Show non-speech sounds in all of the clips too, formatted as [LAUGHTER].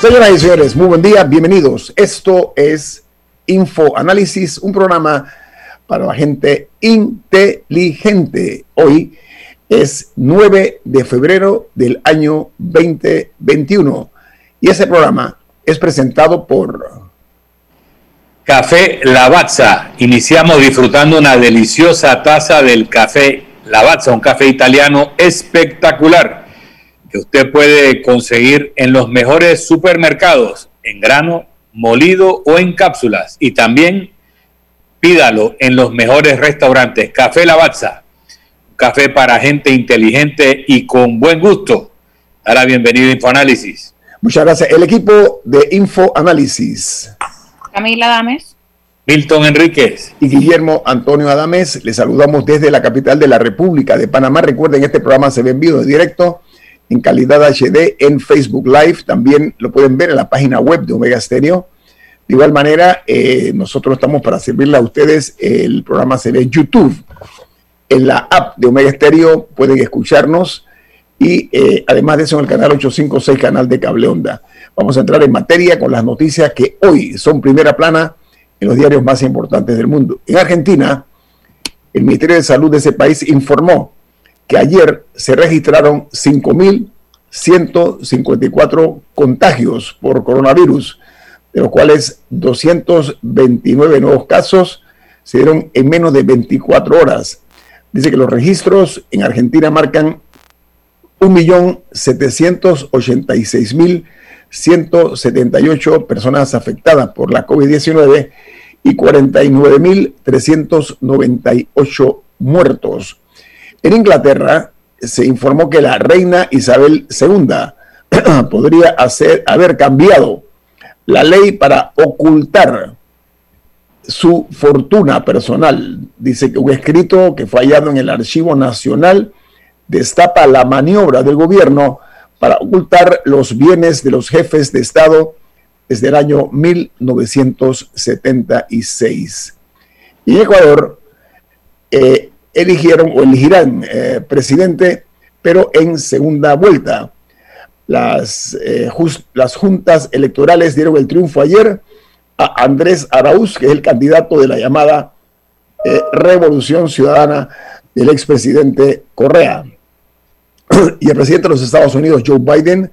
Señoras y señores, muy buen día, bienvenidos. Esto es Info Análisis, un programa para la gente inteligente. Hoy es 9 de febrero del año 2021 y ese programa es presentado por Café Lavazza. Iniciamos disfrutando una deliciosa taza del café Lavazza, un café italiano espectacular que usted puede conseguir en los mejores supermercados, en grano, molido o en cápsulas. Y también pídalo en los mejores restaurantes. Café Lavazza, café para gente inteligente y con buen gusto. Ahora bienvenido a Infoanálisis. Muchas gracias. El equipo de Infoanálisis. Camila Dames. Milton Enríquez. Y Guillermo Antonio Adames. Les saludamos desde la capital de la República de Panamá. Recuerden, este programa se ve en vivo de directo en calidad HD en Facebook Live. También lo pueden ver en la página web de Omega Stereo. De igual manera, eh, nosotros estamos para servirle a ustedes. El programa se ve en YouTube. En la app de Omega Stereo pueden escucharnos y eh, además de eso en el canal 856, canal de Cable Onda. Vamos a entrar en materia con las noticias que hoy son primera plana en los diarios más importantes del mundo. En Argentina, el Ministerio de Salud de ese país informó que ayer se registraron 5.154 contagios por coronavirus, de los cuales 229 nuevos casos se dieron en menos de 24 horas. Dice que los registros en Argentina marcan 1.786.178 personas afectadas por la COVID-19 y 49.398 muertos. En Inglaterra se informó que la reina Isabel II [CLEARS THROAT] podría hacer, haber cambiado la ley para ocultar su fortuna personal. Dice que un escrito que fue hallado en el Archivo Nacional destapa la maniobra del gobierno para ocultar los bienes de los jefes de Estado desde el año 1976. Y Ecuador, eh, eligieron o elegirán eh, presidente, pero en segunda vuelta. Las, eh, las juntas electorales dieron el triunfo ayer a Andrés Arauz, que es el candidato de la llamada eh, Revolución Ciudadana del expresidente Correa. [CLEARS THROAT] y el presidente de los Estados Unidos, Joe Biden,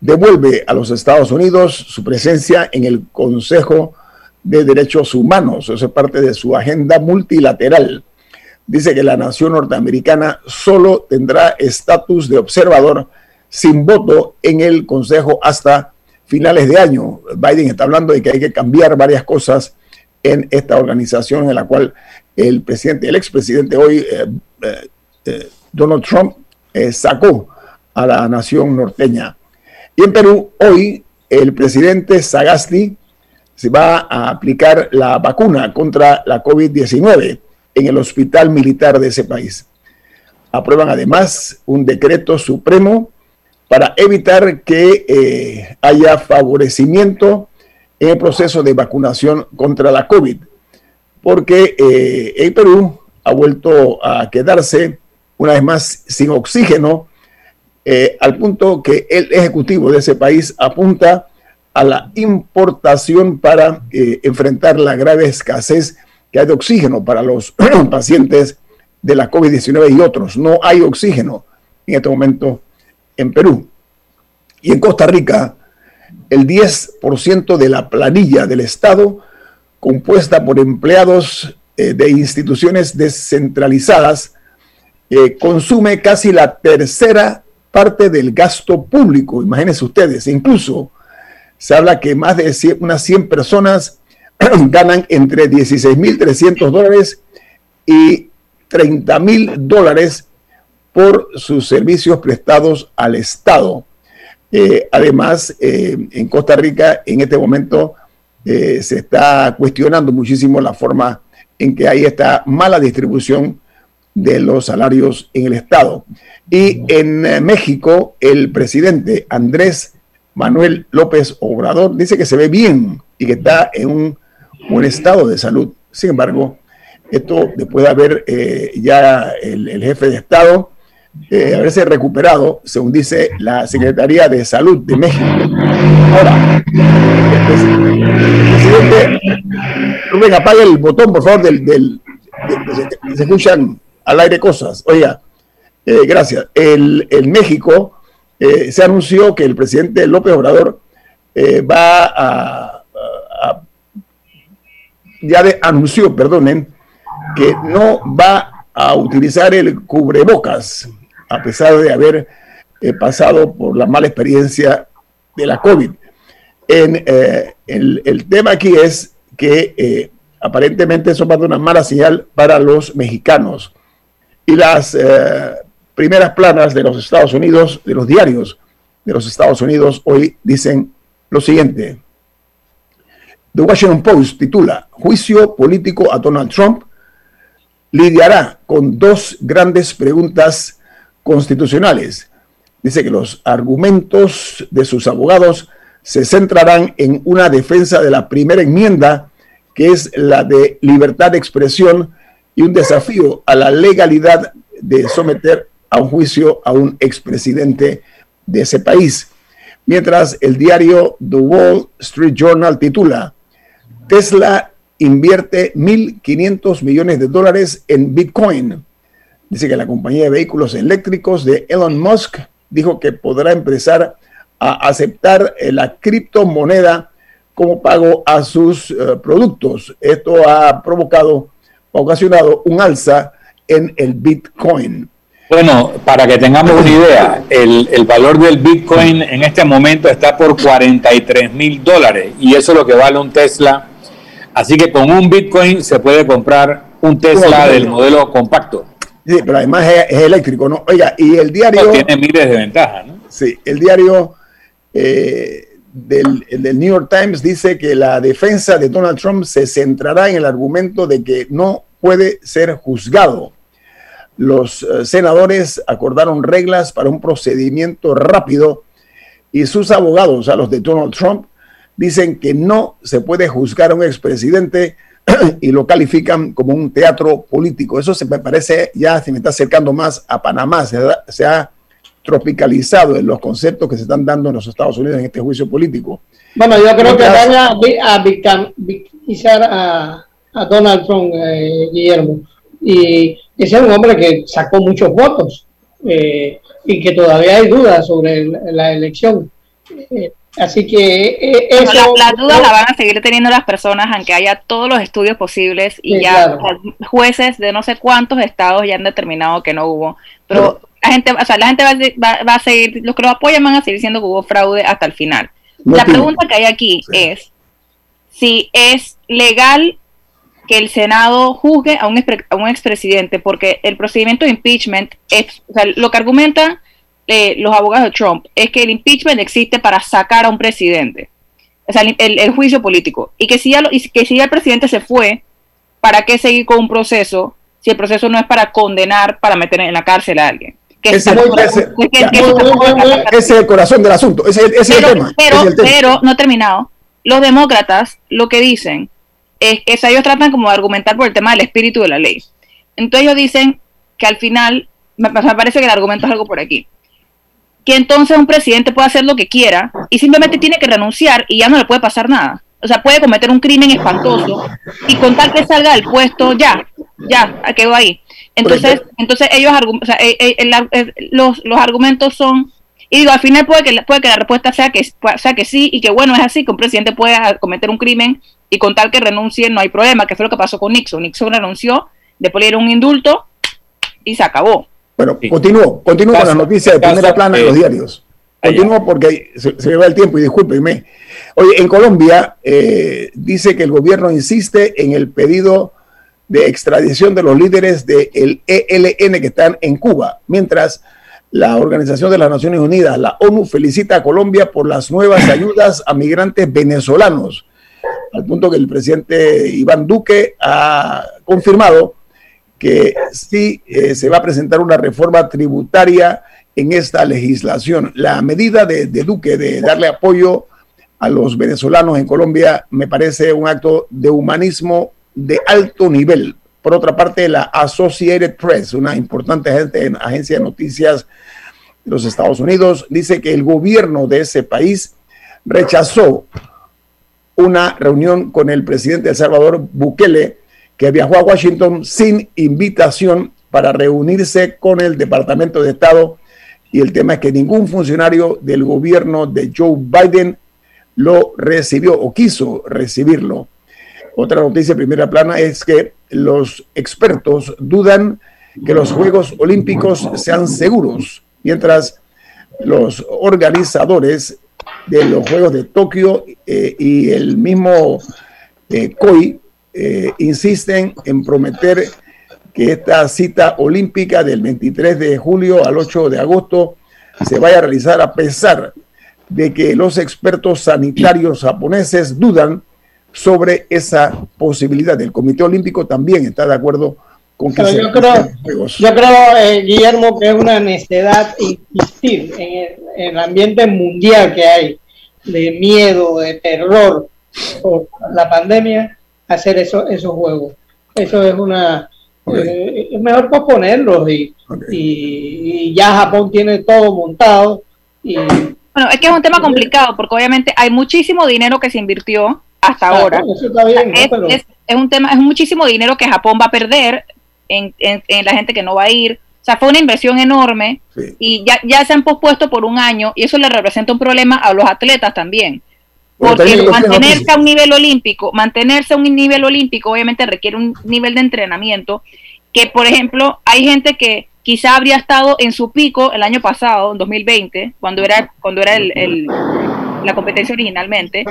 devuelve a los Estados Unidos su presencia en el Consejo de Derechos Humanos. Eso es parte de su agenda multilateral dice que la nación norteamericana solo tendrá estatus de observador sin voto en el Consejo hasta finales de año. Biden está hablando de que hay que cambiar varias cosas en esta organización en la cual el presidente, el expresidente hoy, eh, eh, eh, Donald Trump, sacó a la nación norteña. Y en Perú, hoy, el presidente Sagasti se va a aplicar la vacuna contra la COVID-19 en el hospital militar de ese país. Aprueban además un decreto supremo para evitar que eh, haya favorecimiento en el proceso de vacunación contra la COVID, porque eh, el Perú ha vuelto a quedarse una vez más sin oxígeno, eh, al punto que el Ejecutivo de ese país apunta a la importación para enfrentar la grave escasez que hay de oxígeno para los [CLEARS THROAT] pacientes de la COVID-19 y otros. No hay oxígeno en este momento en Perú. Y en Costa Rica, el 10% de la planilla del Estado, compuesta por empleados eh, de instituciones descentralizadas, eh, consume casi la tercera parte del gasto público. Imagínense ustedes, incluso se habla que más de unas 100 personas [CLEARS THROAT] ganan entre 16.300 dólares y 30.000 dólares por sus servicios prestados al Estado. Eh, además, eh, en Costa Rica en este momento eh, se está cuestionando muchísimo la forma en que hay esta mala distribución de los salarios en el Estado. Y en México, el presidente Andrés Manuel López Obrador dice que se ve bien y que está en un buen estado de salud. Sin embargo, esto después de haber ya el jefe de Estado eh, haberse recuperado, según dice la Secretaría de Salud de México. Ahora, presidente, Rubén, apague el botón, por favor, del, del se, escuchan al aire cosas. Oiga, eh, gracias. El, en México eh, se anunció que el presidente López Obrador eh, va a, ya de, anunció, perdonen, que no va a utilizar el cubrebocas a pesar de haber eh, pasado por la mala experiencia de la COVID. En, eh, el, tema aquí es que eh, aparentemente eso va a dar una mala señal para los mexicanos. Y las primeras planas de los Estados Unidos, de los diarios de los Estados Unidos, hoy dicen lo siguiente. The Washington Post titula Juicio político a Donald Trump lidiará con dos grandes preguntas constitucionales. Dice que los argumentos de sus abogados se centrarán en una defensa de la primera enmienda, que es la de libertad de expresión y un desafío a la legalidad de someter a un juicio a un expresidente de ese país. Mientras el diario The Wall Street Journal titula, Tesla invierte 1.500 millones de dólares en Bitcoin. Dice que la compañía de vehículos eléctricos de Elon Musk dijo que podrá empezar a aceptar eh, la criptomoneda como pago a sus eh, productos. Esto ha provocado, ha ocasionado un alza en el Bitcoin. Bueno, para que tengamos una idea, el, el, valor del Bitcoin en este momento está por 43 mil dólares y eso es lo que vale un Tesla. Así que con un Bitcoin se puede comprar un Tesla del modelo compacto. Sí, pero además es, eléctrico, ¿no? Oiga, y el diario... tiene miles de ventajas, ¿no? Sí, el diario eh, del, New York Times dice que la defensa de Donald Trump se centrará en el argumento de que no puede ser juzgado. Los eh, senadores acordaron reglas para un procedimiento rápido y sus abogados, o sea, los de Donald Trump, dicen que no se puede juzgar a un expresidente [CLEARS THROAT] y lo califican como un teatro político. Eso se me parece ya se me está acercando más a Panamá, se, ha tropicalizado en los conceptos que se están dando en los Estados Unidos en este juicio político. Bueno, yo creo que van a, a victimizar a, a, Donald Trump, eh, Guillermo. Y ese es un hombre que sacó muchos votos eh, y que todavía hay dudas sobre la elección. Eh, Así que eh, eso, las dudas la van a seguir teniendo las personas, aunque haya todos los estudios posibles y ya jueces de no sé cuántos estados ya han determinado que no hubo. Pero la gente, o sea, la gente va, va, a seguir, los que lo apoyan van a seguir diciendo que hubo fraude hasta el final. la pregunta que hay aquí es si es legal que el Senado juzgue a un, a un expresidente, porque el procedimiento de impeachment es, o sea, lo que argumenta eh, los abogados de Trump es que el impeachment existe para sacar a un presidente, o sea, el, juicio político, y que si, ya y que si ya el presidente se fue, ¿para qué seguir con un proceso si el proceso no es para condenar, para meter en la cárcel a alguien? ese, es el corazón del asunto, ese, es el tema. Pero, pero, no terminado. Los demócratas lo que dicen es que ellos tratan como de argumentar por el tema del espíritu de la ley. Entonces ellos dicen que al final, me parece que el argumento es algo por aquí que entonces un presidente puede hacer lo que quiera y simplemente tiene que renunciar y ya no le puede pasar nada. O sea, puede cometer un crimen espantoso y contar que salga del puesto, ya, ya, quedó ahí. Entonces, entonces ellos o sea, eh, eh, los, los argumentos son Y digo, al final puede que, puede que la respuesta sea que, sea que sí y que bueno, es así, que un presidente puede cometer un crimen y con tal que renuncie no hay problema, que fue lo que pasó con Nixon. Nixon renunció, después le dieron un indulto y se acabó. Bueno, continúo, continúo con las noticias de primera plana en los diarios. Continúo porque se, me va el tiempo y discúlpenme. Oye, en Colombia eh, dice que el gobierno insiste en el pedido de extradición de los líderes del ELN que están en Cuba, mientras la Organización de las Naciones Unidas, la ONU, felicita a Colombia por las nuevas [COUGHS] ayudas a migrantes venezolanos, al punto que el presidente Iván Duque ha confirmado que sí eh, se va a presentar una reforma tributaria en esta legislación. La medida de, de Duque de darle apoyo a los venezolanos en Colombia me parece un acto de humanismo de alto nivel. Por otra parte, la Associated Press, una importante agencia de noticias de los Estados Unidos, dice que el gobierno de ese país rechazó una reunión con el presidente de Salvador, Bukele, que viajó a Washington sin invitación para reunirse con el Departamento de Estado. Y el tema es que ningún funcionario del gobierno de Joe Biden lo recibió o quiso recibirlo. Otra noticia primera plana es que los expertos dudan que los Juegos Olímpicos sean seguros, mientras los organizadores de los Juegos de Tokio eh, y el mismo eh, COI eh, insisten en prometer que esta cita olímpica del 23 de julio al 8 de agosto se vaya a realizar a pesar de que los expertos sanitarios japoneses dudan sobre esa posibilidad. El Comité Olímpico también está de acuerdo con que yo, creo, yo creo, eh, Guillermo, que es una necesidad insistir en el, ambiente mundial que hay de miedo, de terror por la pandemia, hacer eso, esos juegos. Eso es una... Eh, es mejor posponerlos y, y, ya Japón tiene todo montado. Y, bueno, es que es un tema complicado porque obviamente hay muchísimo dinero que se invirtió hasta ah, ahora. es, un tema, es muchísimo dinero que Japón va a perder en, en, la gente que no va a ir. O sea, fue una inversión enorme y ya, ya se han pospuesto por un año y eso le representa un problema a los atletas también. Porque mantenerse a un nivel olímpico, mantenerse a un nivel olímpico obviamente requiere un nivel de entrenamiento que, por ejemplo, hay gente que quizá habría estado en su pico el año pasado, en 2020, cuando era, cuando era el, la competencia originalmente,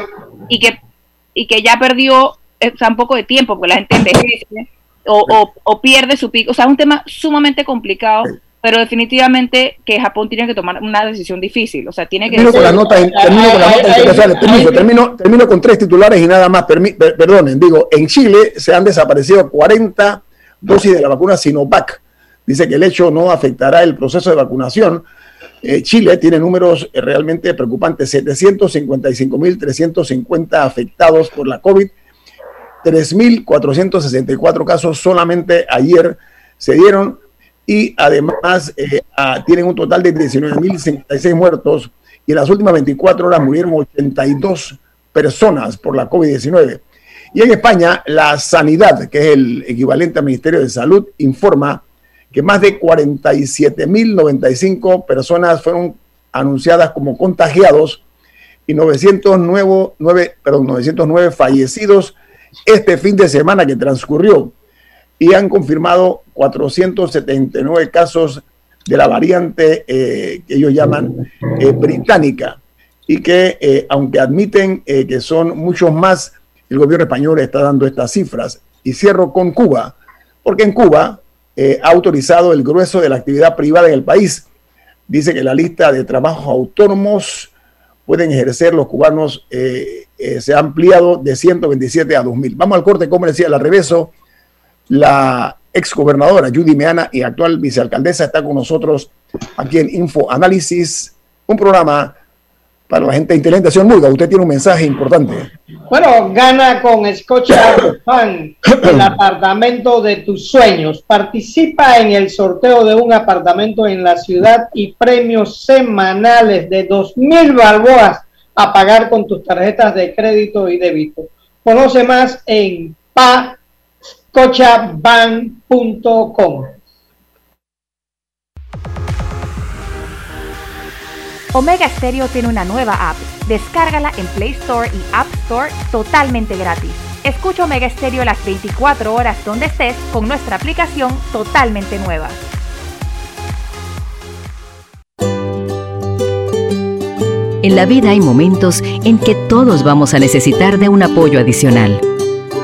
y que y que ya perdió eh, un poco de tiempo porque la gente envejece o, o, pierde su pico. O sea, es un tema sumamente complicado, pero definitivamente que Japón tiene que tomar una decisión difícil. O sea, tiene que... Termino con termino con las termino, termino, con tres titulares y nada más. perdonen, digo, en Chile se han desaparecido 40 dosis de la vacuna Sinovac. Dice que el hecho no afectará el proceso de vacunación eh, Chile tiene números eh, realmente preocupantes, 755.350 afectados por la COVID, 3.464 casos solamente ayer se dieron y además eh, tienen un total de 19.056 muertos y en las últimas 24 horas murieron 82 personas por la COVID-19. Y en España, la Sanidad, que es el equivalente al Ministerio de Salud, informa que más de 47.095 personas fueron anunciadas como contagiados y 909, perdón, 909 fallecidos este fin de semana que transcurrió y han confirmado 479 casos de la variante eh, que ellos llaman eh, británica y que eh, aunque admiten que son muchos más, el gobierno español está dando estas cifras. Y cierro con Cuba, porque en Cuba ha autorizado el grueso de la actividad privada en el país. Dice que la lista de trabajos autónomos pueden ejercer los cubanos se ha ampliado de 127 a 2.000. Vamos al corte comercial, al reverso. La exgobernadora Judy Meana y actual vicealcaldesa está con nosotros aquí en Info Análisis, un programa para la gente inteligente. Señor Murga, usted tiene un mensaje importante. Bueno, gana con Scotia Fan el apartamento de tus sueños. Participa en el sorteo de un apartamento en la ciudad y premios semanales de dos mil balboas a pagar con tus tarjetas de crédito y débito. Conoce más en pascochaban.com. Omega Stereo tiene una nueva app. Descárgala en Play Store y App Store totalmente gratis. Escucha Omega Stereo las 24 horas donde estés con nuestra aplicación totalmente nueva. En la vida hay momentos en que todos vamos a necesitar de un apoyo adicional.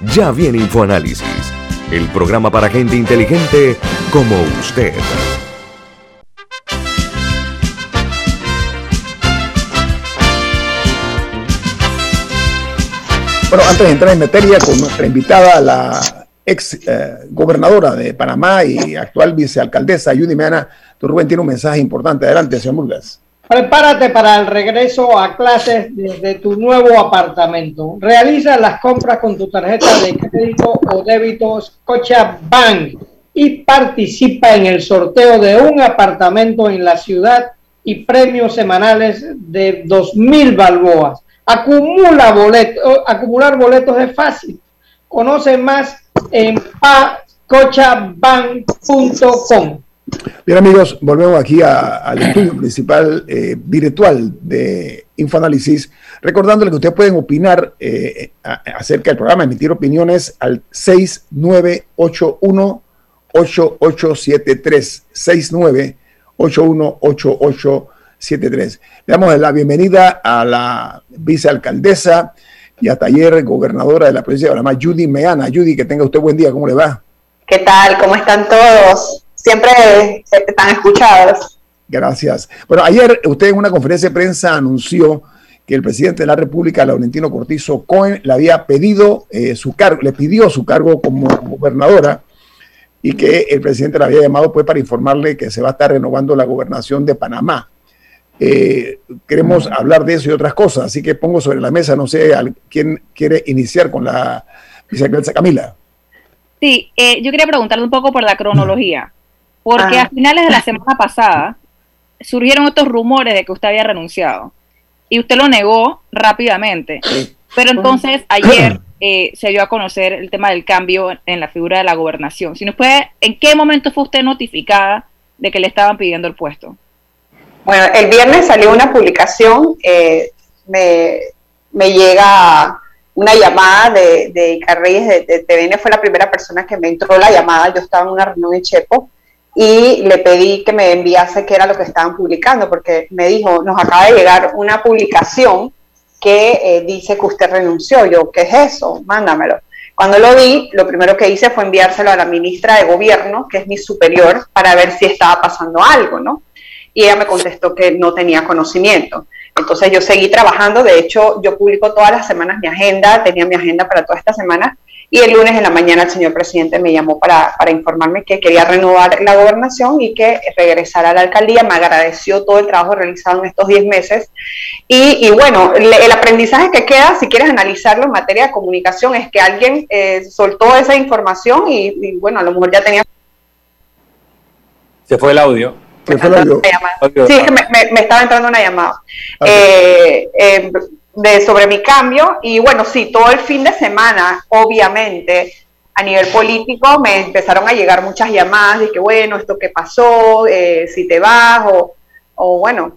Ya viene InfoAnálisis, el programa para gente inteligente como usted. Bueno, antes de entrar en materia con nuestra invitada, la ex eh, gobernadora de Panamá y actual vicealcaldesa Judy Meana, tu Rubén tiene un mensaje importante. Adelante, señor Murgas. Prepárate para el regreso a clases desde tu nuevo apartamento. Realiza las compras con tu tarjeta de crédito o débito Bank y participa en el sorteo de un apartamento en la ciudad y premios semanales de 2.000 balboas. Acumula boletos, acumular boletos es fácil. Conoce más en cochabank.com. Bien amigos, volvemos aquí al estudio principal eh, virtual de Infoanálisis, recordándole que ustedes pueden opinar eh, acerca del programa, emitir opiniones al 6981-8873, 6981-8873. Le damos la bienvenida a la vicealcaldesa y hasta ayer gobernadora de la provincia de Panamá, Judy Meana. Judy, que tenga usted buen día, ¿cómo le va? ¿Qué tal? ¿Cómo están todos? Siempre están escuchados. Gracias. Bueno, ayer usted en una conferencia de prensa anunció que el presidente de la República, Laurentino Cortizo Cohen, le había pedido eh, su cargo, le pidió su cargo como gobernadora y que el presidente la había llamado pues para informarle que se va a estar renovando la gobernación de Panamá. Eh, queremos hablar de eso y otras cosas, así que pongo sobre la mesa, no sé, quién quiere iniciar con la vicealcaldesa Camila. Sí, eh, yo quería preguntarle un poco por la cronología. Porque a finales de la [LAUGHS] semana pasada surgieron estos rumores de que usted había renunciado y usted lo negó rápidamente. Pero entonces ayer eh, se dio a conocer el tema del cambio en la figura de la gobernación. Si nos puede, ¿en qué momento fue usted notificada de que le estaban pidiendo el puesto? Bueno, el viernes salió una publicación, eh, me, llega una llamada de, de de, de, TVN, fue la primera persona que me entró la llamada, yo estaba en una reunión en Chepo, y le pedí que me enviase qué era lo que estaban publicando, porque me dijo, nos acaba de llegar una publicación que eh, dice que usted renunció. Yo, ¿qué es eso? Mándamelo. Cuando lo vi, lo primero que hice fue enviárselo a la ministra de Gobierno, que es mi superior, para ver si estaba pasando algo, ¿no? Y ella me contestó que no tenía conocimiento. Entonces yo seguí trabajando, de hecho yo publico todas las semanas mi agenda, tenía mi agenda para toda esta semana y el lunes en la mañana el señor presidente me llamó para, informarme que quería renovar la gobernación y que regresara a la alcaldía. Me agradeció todo el trabajo realizado en estos 10 meses. Y, bueno, el aprendizaje que queda, si quieres analizarlo en materia de comunicación, es que alguien eh, soltó esa información y, bueno, a lo mejor ya tenía... Se fue el audio. Se fue el audio. Sí, es que me, estaba entrando una llamada. Eh, eh, de, sobre mi cambio y bueno, sí, todo el fin de semana, obviamente, a nivel político me empezaron a llegar muchas llamadas de que bueno, esto que pasó, eh, si te vas o, o bueno,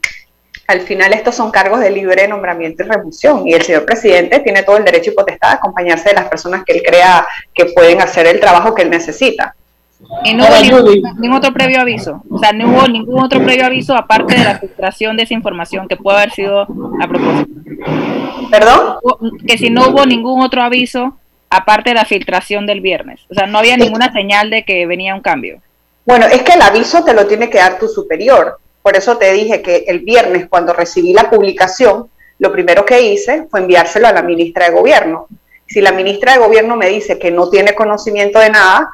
al final estos son cargos de libre nombramiento y remoción y el señor presidente tiene todo el derecho y potestad de acompañarse de las personas que él crea que pueden hacer el trabajo que él necesita. Y no hubo ningún, otro previo aviso, o sea, no hubo ningún otro previo aviso aparte de la filtración de esa información que puede haber sido a propósito. ¿Perdón? Que si no hubo ningún otro aviso aparte de la filtración del viernes, o sea, no había ninguna señal de que venía un cambio. Bueno, es que el aviso te lo tiene que dar tu superior. Por eso te dije que el viernes, cuando recibí la publicación, lo primero que hice fue enviárselo a la ministra de Gobierno. Si la ministra de Gobierno me dice que no tiene conocimiento de nada,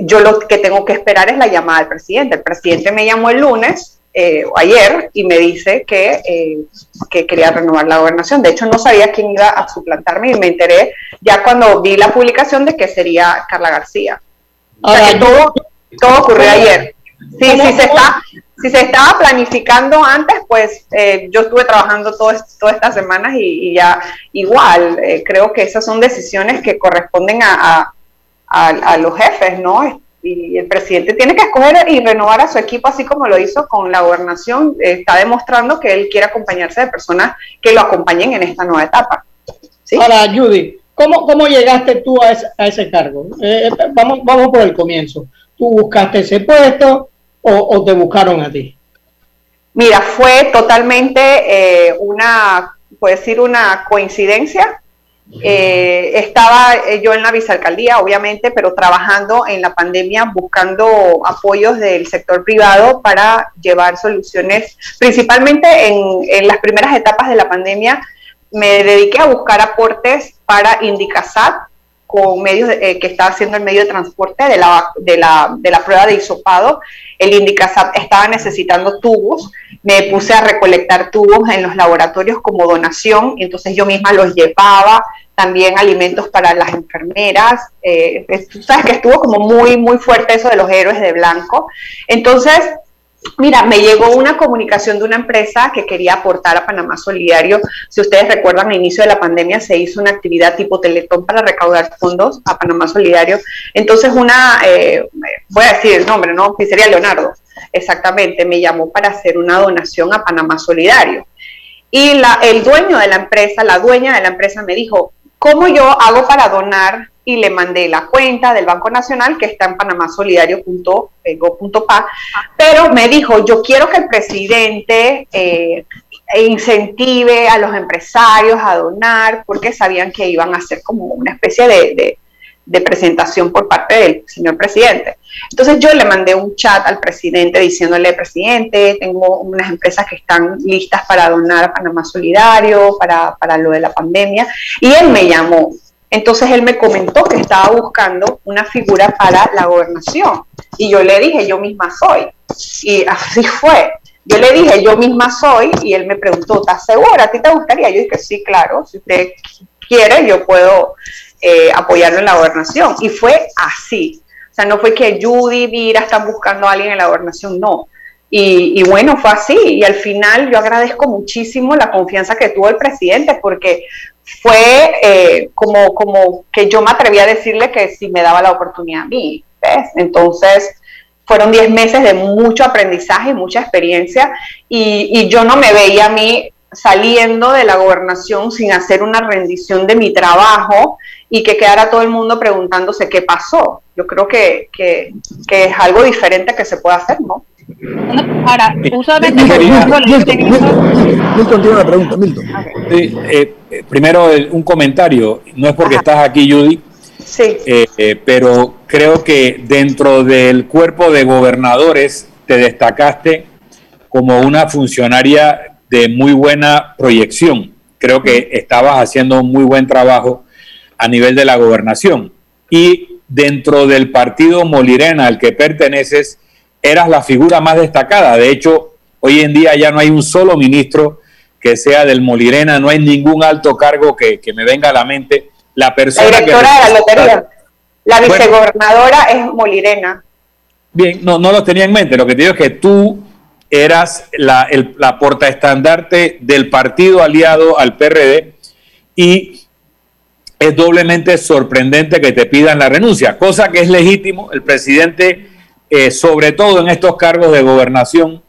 yo lo que tengo que esperar es la llamada del presidente. El presidente me llamó el lunes eh, o ayer y me dice que, eh, que quería renovar la gobernación. De hecho, no sabía quién iba a suplantarme y me enteré ya cuando vi la publicación de que sería Carla García. O sea, que todo, todo ocurrió ayer. Sí, sí se está, si se estaba planificando antes, pues eh, yo estuve trabajando todas estas semanas y, ya igual, eh, creo que esas son decisiones que corresponden a, los jefes, ¿no? Y el presidente tiene que escoger y renovar a su equipo, así como lo hizo con la gobernación. está demostrando que él quiere acompañarse de personas que lo acompañen en esta nueva etapa. ¿sí? Ahora, Judy, ¿cómo, cómo llegaste tú a ese, cargo? Eh, vamos, vamos por el comienzo. Tú buscaste ese puesto, o, te buscaron a ti? Mira, fue totalmente eh, una, puedo decir, una coincidencia. Eh, estaba eh, yo en la vicealcaldía, obviamente, pero trabajando en la pandemia, buscando apoyos del sector privado para llevar soluciones, principalmente en, en las primeras etapas de la pandemia. Me dediqué a buscar aportes para Indicasat, con medios que estaba haciendo el medio de transporte de la, de la, de la prueba de hisopado el Indicasap estaba necesitando tubos, me puse a recolectar tubos en los laboratorios como donación, entonces yo misma los llevaba, también alimentos para las enfermeras, eh, tú sabes que estuvo como muy, muy fuerte eso de los héroes de blanco, entonces Mira, me llegó una comunicación de una empresa que quería aportar a Panamá Solidario. Si ustedes recuerdan, al inicio de la pandemia se hizo una actividad tipo Teletón para recaudar fondos a Panamá Solidario. Entonces, una, eh, voy a decir el nombre, ¿no? Pizzería Leonardo, exactamente, me llamó para hacer una donación a Panamá Solidario. Y la, el dueño de la empresa, la dueña de la empresa me dijo, ¿cómo yo hago para donar y le mandé la cuenta del Banco Nacional que está en panamasolidario.go.pa, pero me dijo, yo quiero que el presidente eh, incentive a los empresarios a donar porque sabían que iban a hacer como una especie de presentación por parte del señor presidente. Entonces yo le mandé un chat al presidente diciéndole, presidente, tengo unas empresas que están listas para donar a Panamá Solidario, para, para lo de la pandemia, y él me llamó entonces él me comentó que estaba buscando una figura para la gobernación. Y yo le dije, yo misma soy. Y así fue. Yo le dije, yo misma soy, y él me preguntó, ¿estás segura? ¿A ti te gustaría? Yo dije, sí, claro, si usted quiere, yo puedo eh, apoyarlo en la gobernación. Y fue así. O sea, no fue que Judy, Vira están buscando a alguien en la gobernación, no. Y, bueno, fue así. Y al final yo agradezco muchísimo la confianza que tuvo el presidente, porque fue eh, como, como que yo me atreví a decirle que si me daba la oportunidad a mí. Entonces, fueron 10 meses de mucho aprendizaje y mucha experiencia y, y, yo no me veía a mí saliendo de la gobernación sin hacer una rendición de mi trabajo y que quedara todo el mundo preguntándose qué pasó. Yo creo que, que, que es algo diferente que se puede hacer, ¿no? Ahora, usualmente. Milton, tiene una pregunta, Milton. Eh, primero, un comentario. No es porque estás aquí, Judy. Sí. Eh, eh, pero creo que dentro del cuerpo de gobernadores te destacaste como una funcionaria de muy buena proyección. Creo que estabas haciendo un muy buen trabajo a nivel de la gobernación. Y dentro del partido Molirena al que perteneces, eras la figura más destacada. De hecho, hoy en día ya no hay un solo ministro que sea del Molirena, no hay ningún alto cargo que, me venga a la mente. La persona la directora de la lotería, la vicegobernadora es Molirena. Bien, no, no lo tenía en mente. Lo que te digo es que tú eras la, portaestandarte del partido aliado al PRD y es doblemente sorprendente que te pidan la renuncia, cosa que es legítimo. El presidente eh, sobre todo en estos cargos de gobernación,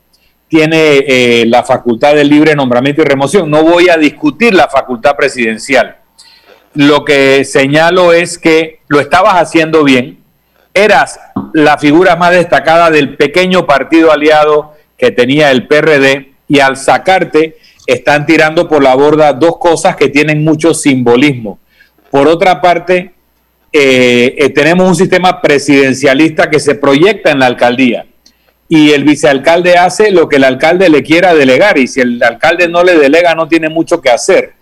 tiene eh, la facultad de libre nombramiento y remoción. No voy a discutir la facultad presidencial. Lo que señalo es que lo estabas haciendo bien. Eras la figura más destacada del pequeño partido aliado que tenía el PRD y al sacarte están tirando por la borda dos cosas que tienen mucho simbolismo. Por otra parte, eh, eh, tenemos un sistema presidencialista que se proyecta en la alcaldía y el vicealcalde hace lo que el alcalde le quiera delegar y si el alcalde no le delega no tiene mucho que hacer.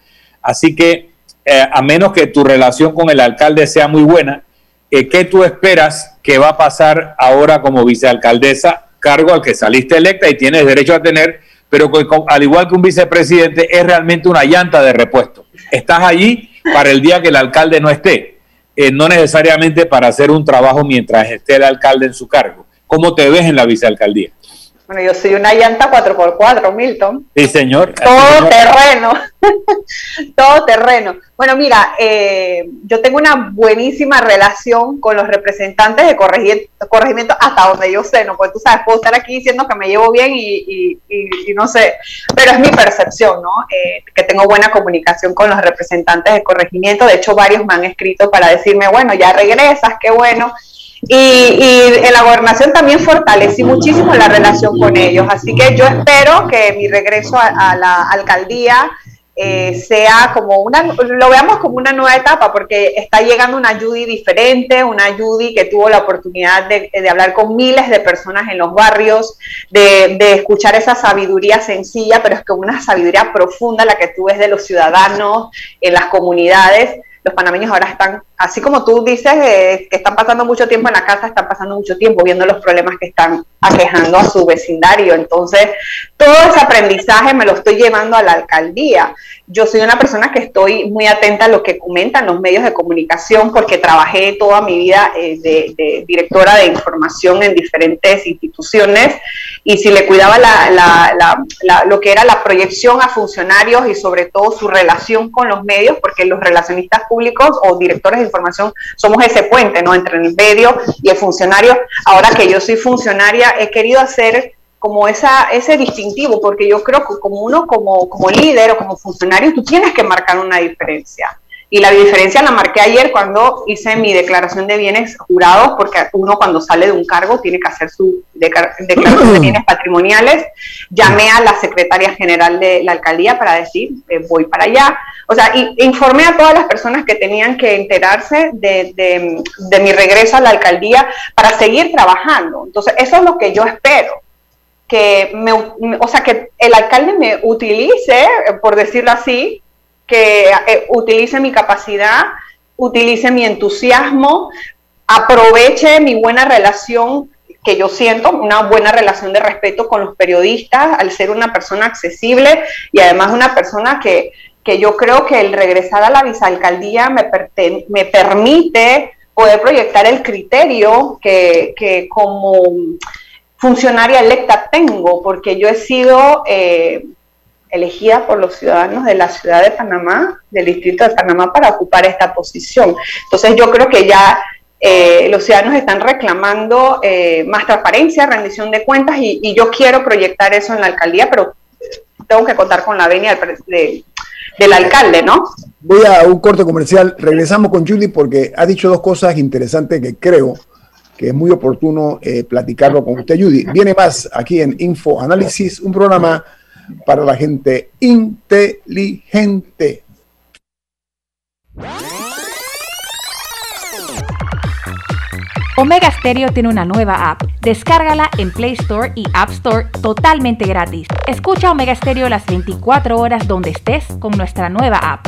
Así que eh, a menos que tu relación con el alcalde sea muy buena, ¿qué tú esperas que va a pasar ahora como vicealcaldesa, cargo al que saliste electa y tienes derecho a tener, pero al igual que un vicepresidente es realmente una llanta de repuesto. Estás allí para el día que el alcalde no esté, eh, no necesariamente para hacer un trabajo mientras esté el alcalde en su cargo. ¿Cómo te ves en la vicealcaldía? Bueno, yo soy una llanta 4x4, Milton. Sí, señor. Todo terreno. [LAUGHS] Todo terreno. Bueno, mira, eh, yo tengo una buenísima relación con los representantes de corregimiento, hasta donde yo sé, ¿no? Porque tú sabes, puedo estar aquí diciendo que me llevo bien y, no sé, pero es mi percepción, ¿no? Eh, que tengo buena comunicación con los representantes de corregimiento. De hecho, varios me han escrito para decirme, bueno, ya regresas, qué bueno. Y, en la gobernación también fortalecí muchísimo la relación con ellos. Así que yo espero que mi regreso a, la alcaldía eh, sea como una, lo veamos como una nueva etapa, porque está llegando una Judy diferente, una Judy que tuvo la oportunidad de, hablar con miles de personas en los barrios, de, de, escuchar esa sabiduría sencilla, pero es como una sabiduría profunda la que tú ves de los ciudadanos en las comunidades los panameños ahora están, así como tú dices, eh, que están pasando mucho tiempo en la casa, están pasando mucho tiempo viendo los problemas que están aquejando a su vecindario. Entonces, todo ese aprendizaje me lo estoy llevando a la alcaldía. Yo soy una persona que estoy muy atenta a lo que comentan los medios de comunicación porque trabajé toda mi vida eh, de, directora de información en diferentes instituciones y si le cuidaba lo que era la proyección a funcionarios y sobre todo su relación con los medios, porque los relacionistas públicos o directores de información somos ese puente ¿no? entre el medio y el funcionario. Ahora que yo soy funcionaria, he querido hacer como esa, ese distintivo, porque yo creo que como uno, como, como líder o como funcionario, tú tienes que marcar una diferencia. Y la diferencia la marqué ayer cuando hice mi declaración de bienes jurados, porque uno cuando sale de un cargo tiene que hacer su declaración de bienes patrimoniales. Llamé a la secretaria general de la alcaldía para decir, eh, voy para allá. O sea, informé a todas las personas que tenían que enterarse de mi regreso a la alcaldía para seguir trabajando. Entonces, eso es lo que yo espero que me, o sea, que el alcalde me utilice, por decirlo así, que eh, utilice mi capacidad, utilice mi entusiasmo, aproveche mi buena relación que yo siento, una buena relación de respeto con los periodistas, al ser una persona accesible y además una persona que, que yo creo que el regresar a la vicealcaldía me, me permite poder proyectar el criterio que, que como funcionaria electa tengo, porque yo he sido eh, elegida por los ciudadanos de la ciudad de Panamá, del distrito de Panamá, para ocupar esta posición. Entonces yo creo que ya eh, los ciudadanos están reclamando eh, más transparencia, rendición de cuentas, y, yo quiero proyectar eso en la alcaldía, pero tengo que contar con la venia del alcalde, ¿no? Voy a un corte comercial, regresamos con Judy porque ha dicho dos cosas interesantes que creo que es muy oportuno eh, platicarlo con usted, Judy. Viene más aquí en Info Análisis, un programa para la gente inteligente. Omega Stereo tiene una nueva app. Descárgala en Play Store y App Store totalmente gratis. Escucha Omega Stereo las 24 horas donde estés con nuestra nueva app.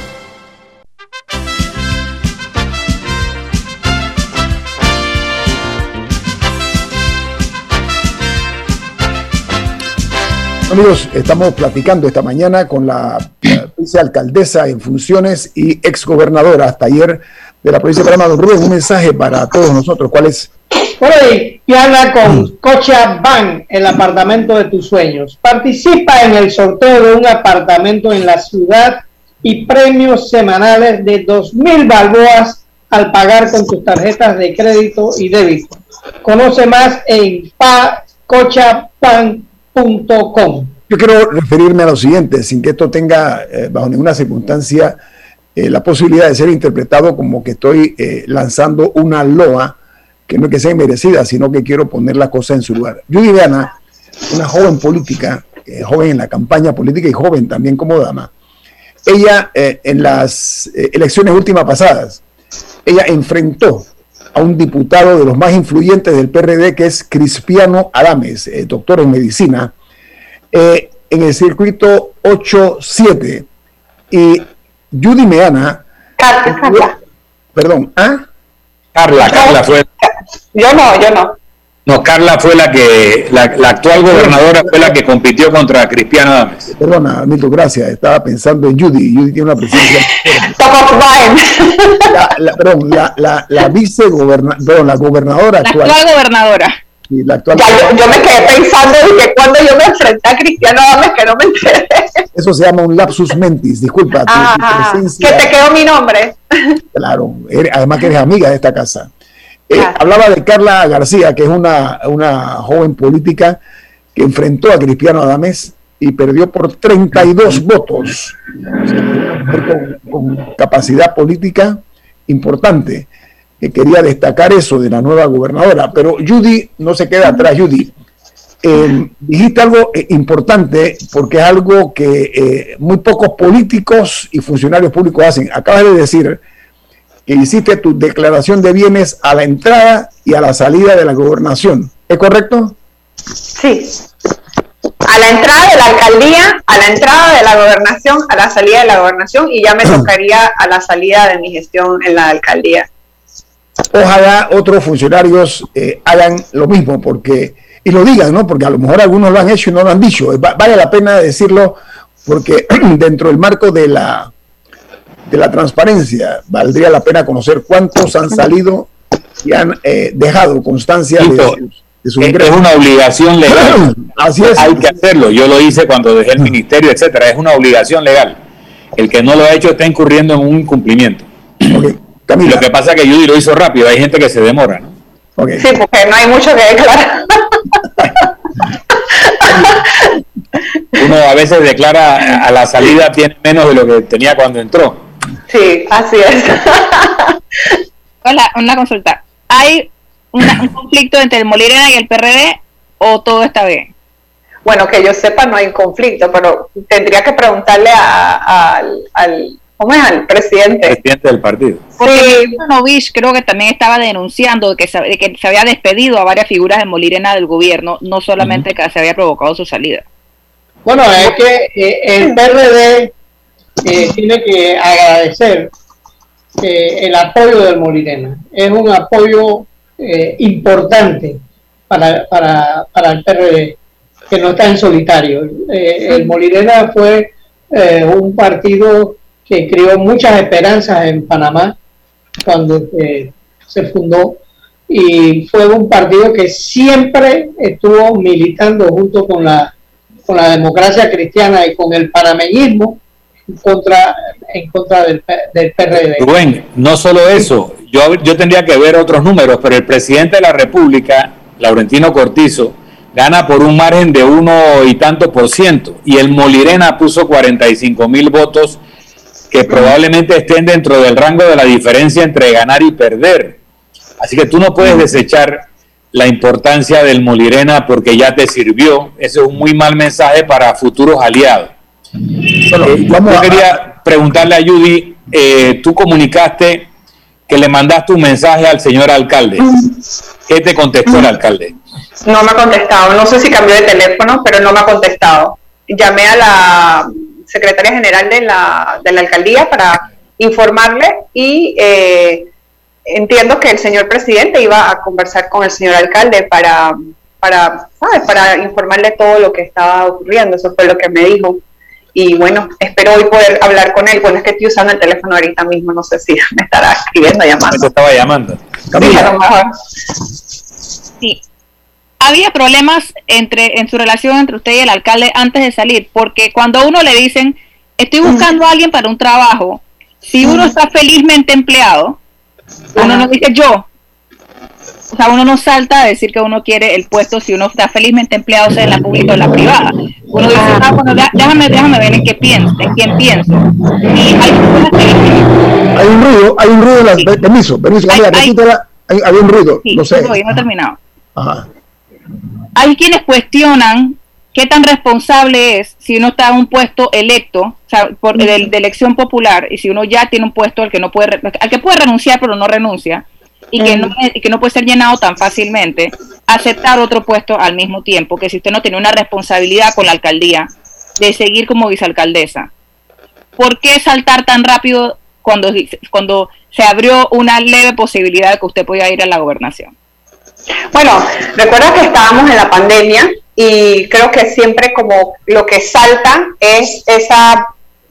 Amigos, estamos platicando esta mañana con la, vicealcaldesa en funciones y exgobernadora hasta ayer de la provincia de Panamá. Don Rubén, un mensaje para todos nosotros. ¿Cuál es? Hoy, habla con Cocha Van, el apartamento de tus sueños. Participa en el sorteo de un apartamento en la ciudad y premios semanales de 2.000 balboas al pagar con tus tarjetas de crédito y débito. Conoce más en cochapan.com yo quiero referirme a lo siguiente, sin que esto tenga eh, bajo ninguna circunstancia eh, la posibilidad de ser interpretado como que estoy eh, lanzando una loa que no es que sea inmerecida, sino que quiero poner la cosa en su lugar. Yo Viviana, una joven política, joven en la campaña política y joven también como dama, ella en las elecciones últimas pasadas, ella enfrentó a un diputado de los más influyentes del PRD, que es Cristiano Adames, eh, doctor en medicina, eh, en el circuito 8-7. Y Judy Meana. Carla, Perdón, ¿ah? Carla, Carla fue. Yo no, yo no. No, Carla fue la que, la, actual gobernadora fue la que compitió contra Cristiano Adames. Perdona, Milton, gracias. Estaba pensando en Judy. Judy tiene una presencia. [LAUGHS] la, la, perdón, la, la, la vicegobernadora, la gobernadora la actual. gobernadora. la actual yo, me quedé pensando de que cuando yo me enfrenté a Cristiano Adames, que no me enteré. Eso se llama un lapsus mentis, disculpa. Ah, que te quedó mi nombre. Claro, además que eres amiga de esta casa. Eh, hablaba de Carla García, que es una, joven política que enfrentó a Cristiano Adames y perdió por 32 votos. con, capacidad política importante. Que quería destacar eso de la nueva gobernadora. Pero Judy no se queda atrás, Judy. Eh, dijiste algo eh, importante porque es algo que muy pocos políticos y funcionarios públicos hacen. Acabas de decir que hiciste tu declaración de bienes a la entrada y a la salida de la gobernación. ¿Es correcto? Sí. A la entrada de la alcaldía, a la entrada de la gobernación, a la salida de la gobernación y ya me tocaría a la salida de mi gestión en la alcaldía. Ojalá otros funcionarios eh, hagan lo mismo porque y lo digan, ¿no? Porque a lo mejor algunos lo han hecho y no lo han dicho. Vale la pena decirlo porque [CLEARS THROAT] dentro del marco de la de la transparencia, valdría la pena conocer cuántos han salido y han eh, dejado constancia de, su ingreso. Es una obligación legal. [CLEARS THROAT] Así es. Hay que hacerlo. Yo lo hice cuando dejé el [CLEARS THROAT] ministerio, etcétera. Es una obligación legal. El que no lo ha hecho está incurriendo en un incumplimiento. [CLEARS THROAT] lo que pasa es que Judy lo hizo rápido. Hay gente que se demora, ¿no? Sí, porque no hay mucho que declarar. Uno a veces declara a la salida tiene menos de lo que tenía cuando entró. Sí, así es. [LAUGHS] Hola, una consulta. ¿Hay un conflicto entre el Molirena y el PRD o todo está bien? Bueno, que yo sepa no hay conflicto, pero tendría que preguntarle al, ¿cómo es? al presidente. Presidente del partido. Sí. Novich creo que también estaba denunciando que se, que se había despedido a varias figuras de Molirena del gobierno, no solamente que se había provocado su salida. Bueno, es que eh, el PRD tiene que agradecer eh, el apoyo del Molirena. Es un apoyo eh, importante para, para, para, el PRD, que no está en solitario. Eh, el Molirena fue un partido que creó muchas esperanzas en Panamá cuando se fundó y fue un partido que siempre estuvo militando junto con la, con la democracia cristiana y con el panameñismo en contra, en contra del, del PRD. Rubén, no solo eso, yo, yo tendría que ver otros números, pero el presidente de la República, Laurentino Cortizo, gana por un margen de uno y tanto por ciento, y el Molirena puso 45 mil votos que probablemente estén dentro del rango de la diferencia entre ganar y perder. Así que tú no puedes desechar la importancia del Molirena porque ya te sirvió. Ese es un muy mal mensaje para futuros aliados. Eh, yo quería preguntarle a Judy, eh, tú comunicaste que le mandaste un mensaje al señor alcalde. ¿Qué te contestó el alcalde? No me ha contestado. No sé si cambió de teléfono, pero no me ha contestado. Llamé a la secretaria general de la, de la alcaldía para informarle y eh, entiendo que el señor presidente iba a conversar con el señor alcalde para, para, para informarle todo lo que estaba ocurriendo. Eso fue lo que me dijo. Y bueno, espero hoy poder hablar con él. Bueno, es que estoy usando el teléfono ahorita mismo, no sé si me estará escribiendo, llamando. Estaba llamando. Sí, Había problemas entre en su relación entre usted y el alcalde antes de salir, porque cuando a uno le dicen, estoy buscando a alguien para un trabajo, si uno está felizmente empleado, uno no dice yo. O sea, uno no salta a decir que uno quiere el puesto si uno está felizmente empleado, sea en la pública o en la privada. Uno dice, ah, bueno, déjame, déjame ver en qué pienso, en quién pienso. Y hay Hay un ruido, hay un ruido, la, permiso, permiso, hay, hay, hay, un ruido, no sé. no he terminado. Ajá. Hay quienes cuestionan qué tan responsable es si uno está en un puesto electo, o sea, por, de, elección popular, y si uno ya tiene un puesto al que no puede, al que puede renunciar pero no renuncia, y que, no, que no puede ser llenado tan fácilmente, aceptar otro puesto al mismo tiempo, que si usted no tiene una responsabilidad con la alcaldía de seguir como vicealcaldesa. ¿Por qué saltar tan rápido cuando, cuando se abrió una leve posibilidad de que usted pueda ir a la gobernación? Bueno, recuerda que estábamos en la pandemia y creo que siempre como lo que salta es esa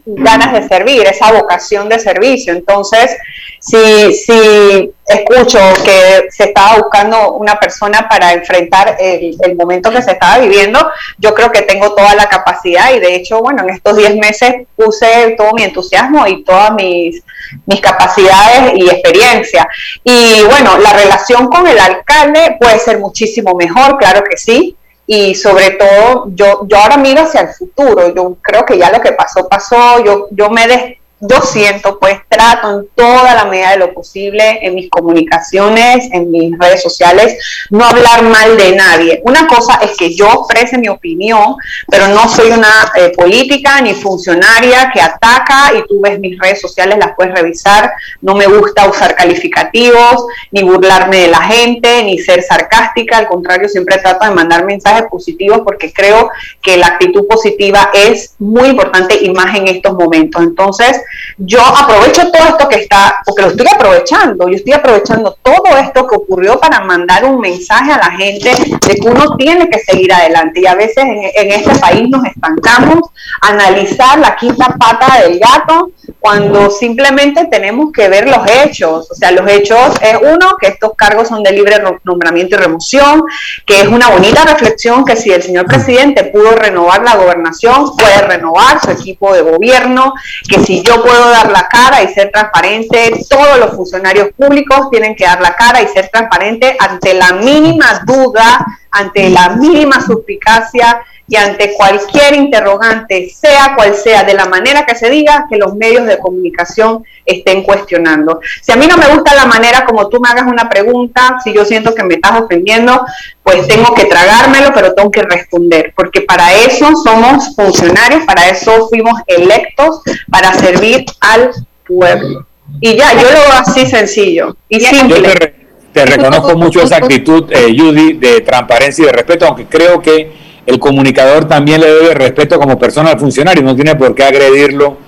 ganas de servir, esa vocación de servicio. Entonces, si, si escucho que se estaba buscando una persona para enfrentar el, momento que se estaba viviendo, yo creo que tengo toda la capacidad y de hecho, bueno, en estos 10 meses puse todo mi entusiasmo y todas mis, mis capacidades y experiencia. Y bueno, la relación con el alcalde puede ser muchísimo mejor, claro que sí y sobre todo yo, yo ahora miro hacia el futuro, yo creo que ya lo que pasó, pasó, yo, yo me des, yo siento, pues trato en toda la medida de lo posible en mis comunicaciones, en mis redes sociales, no hablar mal de nadie. Una cosa es que yo exprese mi opinión, pero no soy una eh, política ni funcionaria que ataca y tú ves mis redes sociales, las puedes revisar. No me gusta usar calificativos, ni burlarme de la gente, ni ser sarcástica. Al contrario, siempre trato de mandar mensajes positivos porque creo que la actitud positiva es muy importante y más en estos momentos. Entonces, yo aprovecho todo esto que está, porque lo estoy aprovechando, yo estoy aprovechando todo esto que ocurrió para mandar un mensaje a la gente de que uno tiene que seguir adelante. Y a veces en, este país nos estancamos analizar la quinta pata del gato cuando simplemente tenemos que ver los hechos, o sea, los hechos es uno, que estos cargos son de libre nombramiento y remoción, que es una bonita reflexión que si el señor presidente pudo renovar la gobernación, puede renovar su equipo de gobierno, que si yo puedo dar la cara y ser transparente. Todos los funcionarios públicos tienen que dar la cara y ser transparente ante la mínima duda, ante la mínima suspicacia y ante cualquier interrogante, sea cual sea, de la manera que se diga, que los medios de comunicación estén cuestionando. Si a mí no me gusta la manera como tú me hagas una pregunta, si yo siento que me estás ofendiendo, pues tengo que tragármelo, pero tengo que responder, porque para eso somos funcionarios, para eso fuimos electos, para servir al pueblo. Y ya, yo lo veo así sencillo y simple. te, reconozco mucho esa actitud, eh, Judy, de transparencia y de respeto, aunque creo que el comunicador también le debe respeto como persona al funcionario, no tiene por qué agredirlo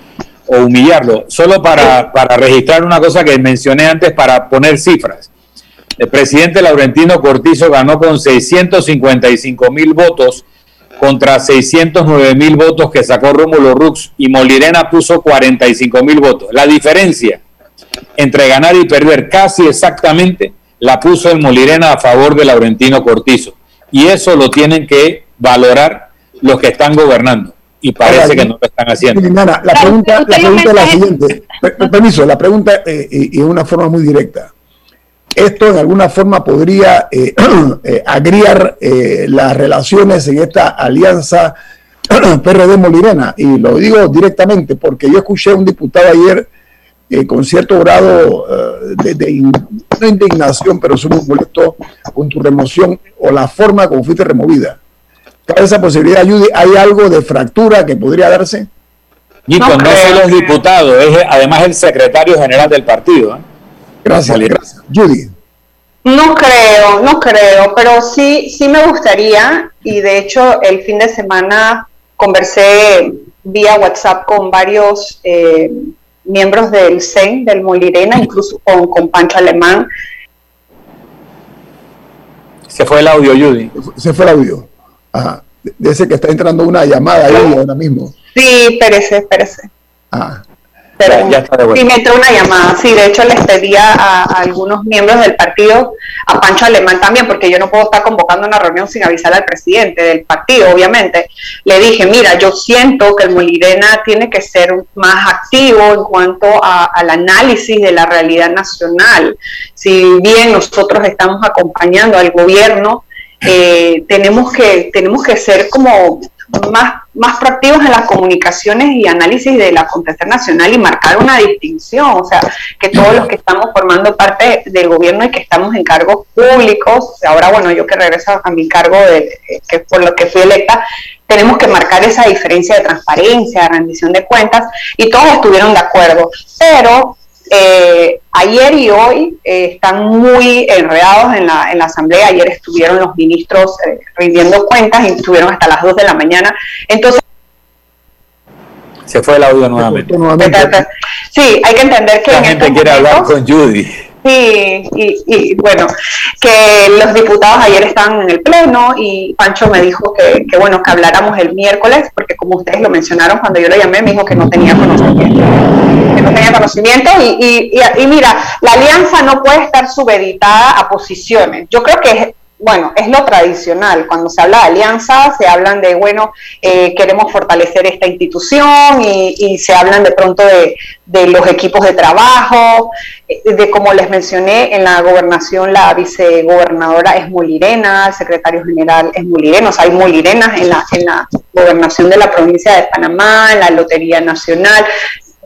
o humillarlo. Solo para, para registrar una cosa que mencioné antes, para poner cifras. El presidente Laurentino Cortizo ganó con 655 mil votos contra 609 mil votos que sacó Rómulo Rux y Molirena puso 45 mil votos. La diferencia entre ganar y perder casi exactamente la puso el Molirena a favor de Laurentino Cortizo. Y eso lo tienen que valorar los que están gobernando. Y parece que no lo están haciendo. la pregunta, la pregunta es la siguiente. Permiso, la pregunta eh, y de una forma muy directa. ¿Esto de alguna forma podría eh, [CLEARS THROAT] eh, agriar las relaciones en esta alianza [CLEARS THROAT] PRD-Molirena? Y lo digo directamente porque yo escuché a un diputado ayer con cierto grado de, de, indignación, pero muy molesto con tu remoción o la forma como fuiste removida esa posibilidad, Judy? ¿Hay algo de fractura que podría darse? Y no, no solo es diputado, es además el secretario general del partido. ¿eh? Gracias, gracias. Judy. No creo, no creo, pero sí, sí me gustaría y de hecho el fin de semana conversé vía WhatsApp con varios eh, miembros del CEN, del Molirena, incluso con, con Pancho Alemán. Se fue el audio, Judy. Se fue el audio. Ajá. De ese que está entrando una llamada ahí ahora mismo. Sí, espérese, espérese. Ah. Pero ya está de sí, me entró una llamada. Sí, de hecho les pedía a, algunos miembros del partido, a Pancho Alemán también, porque yo no puedo estar convocando una reunión sin avisar al presidente del partido, obviamente. Le dije, mira, yo siento que el Molirena tiene que ser más activo en cuanto al análisis de la realidad nacional. Si bien nosotros estamos acompañando al gobierno, eh, tenemos que tenemos que ser como más, más proactivos en las comunicaciones y análisis de la contexto nacional y marcar una distinción, o sea, que todos los que estamos formando parte del gobierno y que estamos en cargos públicos, ahora bueno, yo que regreso a mi cargo de, que por lo que fui electa, tenemos que marcar esa diferencia de transparencia, de rendición de cuentas, y todos estuvieron de acuerdo, pero eh, ayer y hoy eh, están muy enredados en la, en la asamblea. Ayer estuvieron los ministros eh, rindiendo cuentas y estuvieron hasta las 2 de la mañana. Entonces. Se fue el audio nuevamente. Sí, hay que entender que. La gente quiere hablar con Judy. Sí, y, bueno, que los diputados ayer estaban en el pleno y Pancho me dijo que, que, bueno, que habláramos el miércoles, porque como ustedes lo mencionaron cuando yo lo llamé, me dijo que no tenía conocimiento. Que no tenía conocimiento y, y, y mira, la alianza no puede estar subeditada a posiciones. Yo creo que bueno, es lo tradicional. Cuando se habla de alianza, se hablan de, bueno, eh, queremos fortalecer esta institución y, se hablan de pronto de, los equipos de trabajo, eh, de como les mencioné, en la gobernación la vicegobernadora es Mulirena, el secretario general es Mulirena, o sea, hay Mulirenas en la, en la gobernación de la provincia de Panamá, en la Lotería Nacional,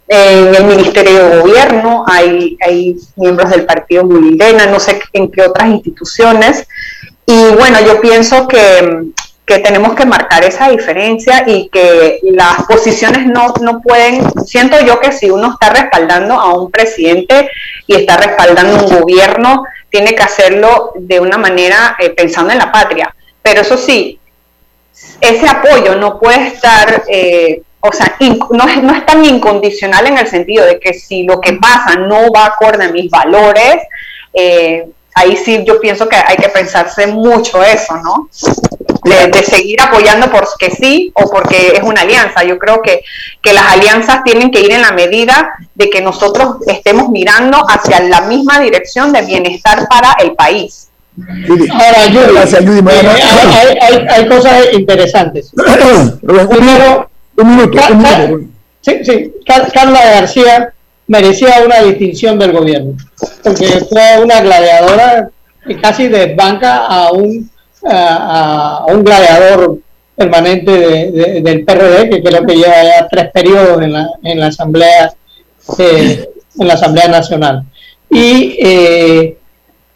en el Ministerio de Gobierno hay, hay miembros del partido Mulirena, no sé en qué otras instituciones. Y bueno, yo pienso que, tenemos que marcar esa diferencia y que las posiciones no, no pueden, siento yo que si uno está respaldando a un presidente y está respaldando un gobierno, tiene que hacerlo de una manera eh, pensando en la patria. Pero eso sí, ese apoyo no puede estar, eh, o sea, no, es, no es tan incondicional en el sentido de que si lo que pasa no va acorde a mis valores, eh, ahí sí yo pienso que hay que pensarse mucho eso, ¿no? De, seguir apoyando porque sí o porque es una alianza. Yo creo que, que las alianzas tienen que ir en la medida de que nosotros estemos mirando hacia la misma dirección de bienestar para el país. Ahora, hay, hay, cosas interesantes. [COUGHS] Primero, un minuto. Sí, sí. Carla García merecía una distinción del gobierno, porque fue una gladiadora que casi desbanca a un, a, un gladiador permanente del PRD, que creo que lleva ya tres periodos en la, en la Asamblea eh, en la Asamblea Nacional. Y eh,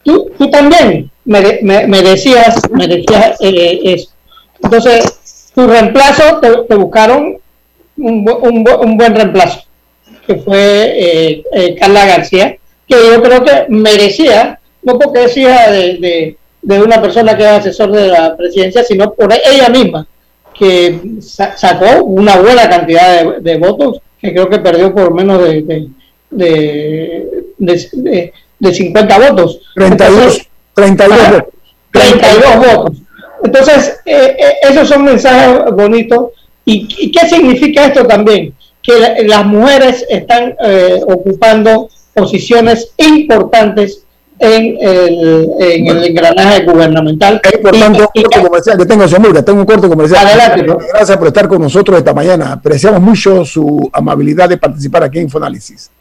tú, tú, también merecías, merecías eh, eso. Entonces, tu reemplazo, te, buscaron un, un, un buen reemplazo que fue eh, eh, Carla García, que yo creo que merecía, no porque es hija de, de, una persona que es asesor de la presidencia, sino por ella misma, que sacó una buena cantidad de, votos, que creo que perdió por menos de, de, de 50 votos. 32, 32, 32 votos. Entonces, eh, esos son mensajes bonitos. ¿Y qué significa esto también? Que las mujeres están eh, ocupando posiciones importantes en el, en el engranaje gubernamental. Es importante un corte comercial que tengo, señor, tengo un corte comercial. Adelante. Gracias por estar con nosotros esta mañana. Apreciamos mucho su amabilidad de participar aquí en Infoanálisis.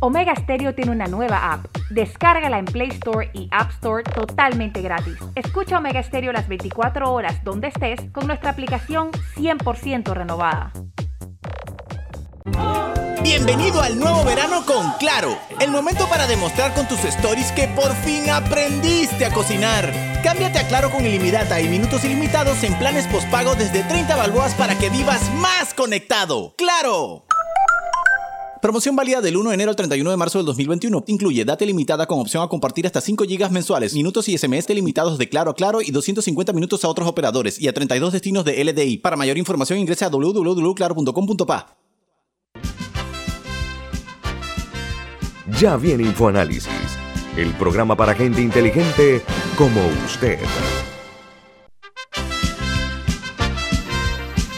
Omega Stereo tiene una nueva app. Descárgala en Play Store y App Store totalmente gratis. Escucha Omega Stereo las 24 horas donde estés con nuestra aplicación 100% renovada. Bienvenido al nuevo verano con Claro. El momento para demostrar con tus stories que por fin aprendiste a cocinar. Cámbiate a Claro con ilimitada y minutos ilimitados en planes postpago desde 30 balboas para que vivas más conectado. ¡Claro! Promoción válida del 1 de enero al 31 de marzo del 2021. Incluye data limitada con opción a compartir hasta 5 GB mensuales, minutos y SMS delimitados de Claro a Claro y 250 minutos a otros operadores y a 32 destinos de LDI. Para mayor información ingresa a www.claro.com.pa. Ya viene InfoAnálisis, el programa para gente inteligente como usted.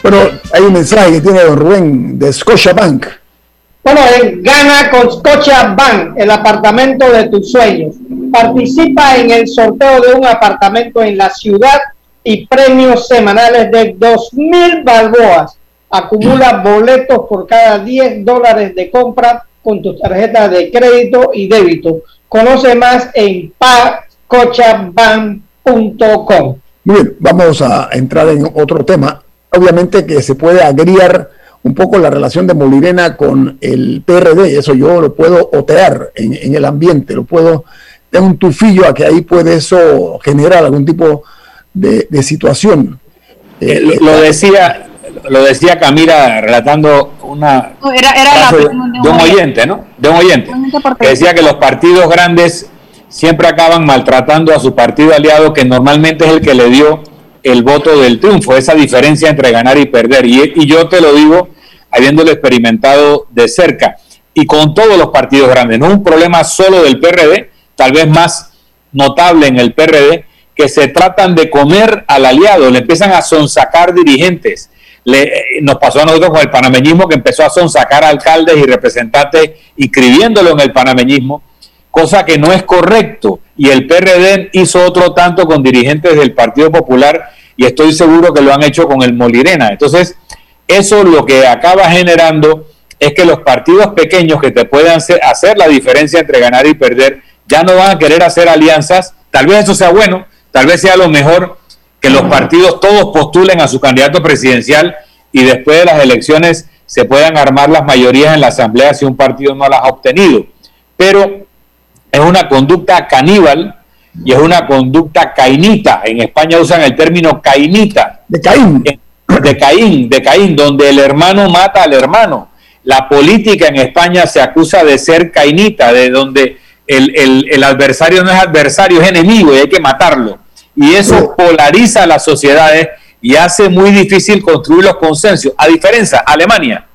Bueno, hay un mensaje que tiene don Rubén de Scotiabank. Bueno, gana con Scotiabank el apartamento de tus sueños. Participa en el sorteo de un apartamento en la ciudad y premios semanales de 2.000 balboas. Acumula boletos por cada 10 dólares de compra con tus tarjetas de crédito y débito. Conoce más en pacochabank.com. Muy bien, vamos a entrar en otro tema. Obviamente que se puede agriar un poco la relación de Molirena con el PRD, eso yo lo puedo otear en, el ambiente, lo puedo, dar un tufillo a que ahí puede eso generar algún tipo de, situación. Eh, lo decía, lo decía Camila relatando una era, de, un oyente, ¿no? De un oyente. Que decía que los partidos grandes siempre acaban maltratando a su partido aliado, que normalmente es el que le dio el voto del triunfo, esa diferencia entre ganar y perder. Y, yo te lo digo, habiéndolo experimentado de cerca. Y con todos los partidos grandes, no es un problema solo del PRD, tal vez más notable en el PRD, que se tratan de comer al aliado, le empiezan a sonsacar dirigentes nos pasó a nosotros con el panameñismo que empezó a sonsacar alcaldes y representantes inscribiéndolo en el panameñismo, cosa que no es correcto. Y el PRD hizo otro tanto con dirigentes del Partido Popular y estoy seguro que lo han hecho con el Molirena. Entonces, eso lo que acaba generando es que los partidos pequeños que te puedan hacer la diferencia entre ganar y perder ya no van a querer hacer alianzas. Tal vez eso sea bueno, tal vez sea lo mejor que los partidos todos postulen a su candidato presidencial y después de las elecciones se puedan armar las mayorías en la asamblea si un partido no las ha obtenido. Pero es una conducta caníbal y es una conducta cainita. En España usan el término cainita. De Caín. De Caín, de Caín, donde el hermano mata al hermano. La política en España se acusa de ser cainita, de donde el, el adversario no es adversario, es enemigo y hay que matarlo y eso polariza a las sociedades y hace muy difícil construir los consensos. A diferencia, Alemania.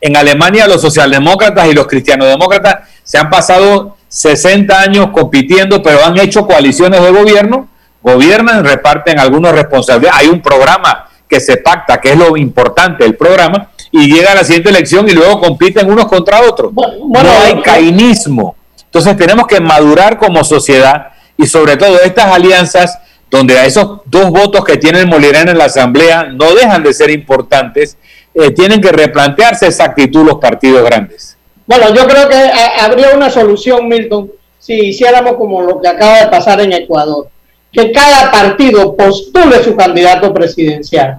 En Alemania los socialdemócratas y los cristianodemócratas se han pasado 60 años compitiendo, pero han hecho coaliciones de gobierno, gobiernan, reparten algunas responsabilidades. Hay un programa que se pacta, que es lo importante del programa, y llega a la siguiente elección y luego compiten unos contra otros. no hay cainismo. Entonces tenemos que madurar como sociedad y sobre todo estas alianzas donde a esos dos votos que tiene el Molirena en la Asamblea no dejan de ser importantes, eh, tienen que replantearse esa actitud los partidos grandes. Bueno, yo creo que habría una solución, Milton, si hiciéramos como lo que acaba de pasar en Ecuador, que cada partido postule su candidato presidencial.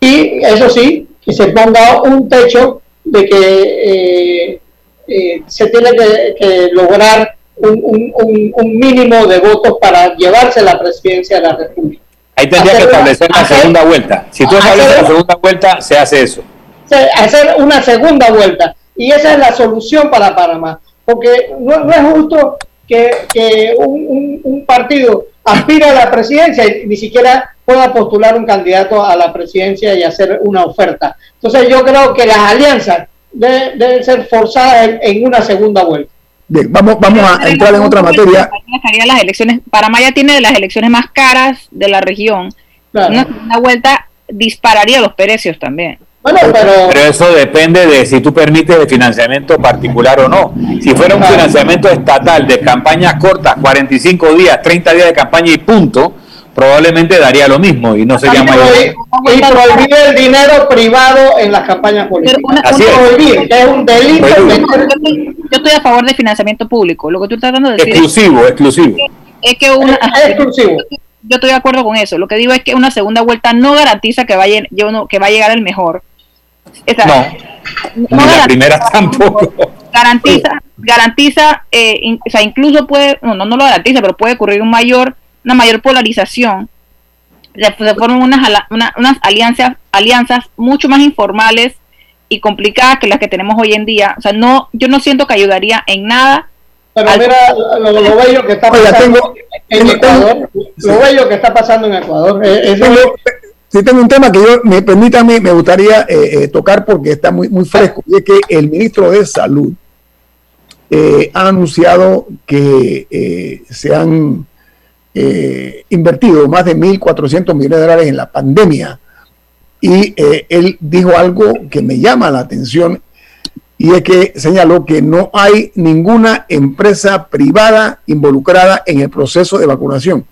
Y eso sí, que se ponga un techo de que eh, eh, se tiene que lograr un, un, mínimo de votos para llevarse la presidencia de la República. Ahí tendría que establecer la segunda vuelta. Si tú estableces la segunda vuelta, se hace eso. Hacer una segunda vuelta. Y esa es la solución para Panamá. Porque no, es justo que, que un, un, partido aspire a la presidencia y ni siquiera pueda postular un candidato a la presidencia y hacer una oferta. Entonces yo creo que las alianzas deben, ser forzadas en una segunda vuelta. Bien, vamos, vamos a entrar en otra materia. Las elecciones, Panamá ya tiene de las elecciones más caras de la región. Una, vuelta dispararía los precios también. Pero... eso depende de si tú permites el financiamiento particular o no. Si fuera un financiamiento estatal de campañas cortas, 45 días, 30 días de campaña y punto, probablemente daría lo mismo y no sería mayor. Y prohibir el dinero privado en las campañas políticas. Así es. es un delito. Yo estoy a favor de financiamiento público. Lo que tú estás tratando de decir exclusivo, exclusivo. Es que una, es exclusivo. Yo estoy de acuerdo con eso. Lo que digo es que una segunda vuelta no garantiza que vaya, yo no, que va a llegar el mejor. No, no la primera [LAUGHS] tampoco. Garantiza, garantiza, eh, o sea, incluso puede, no, no lo garantiza, pero puede ocurrir un mayor, una mayor polarización. Se, se forman unas, unas alianzas, alianzas mucho más informales y complicadas que las que tenemos hoy en día. O sea, no, yo no siento que ayudaría en nada. Pero mira lo, bello que está pasando en Ecuador. lo bello que está pasando en Ecuador. Eh, sí tengo un tema que yo, me permítame, me gustaría eh, eh, tocar porque está muy, muy fresco, y es que el ministro de Salud ha anunciado que se han invertido más de 1.400 millones de dólares en la pandemia y eh, él dijo algo que me llama la atención y es que señaló que no hay ninguna empresa privada involucrada en el proceso de vacunación.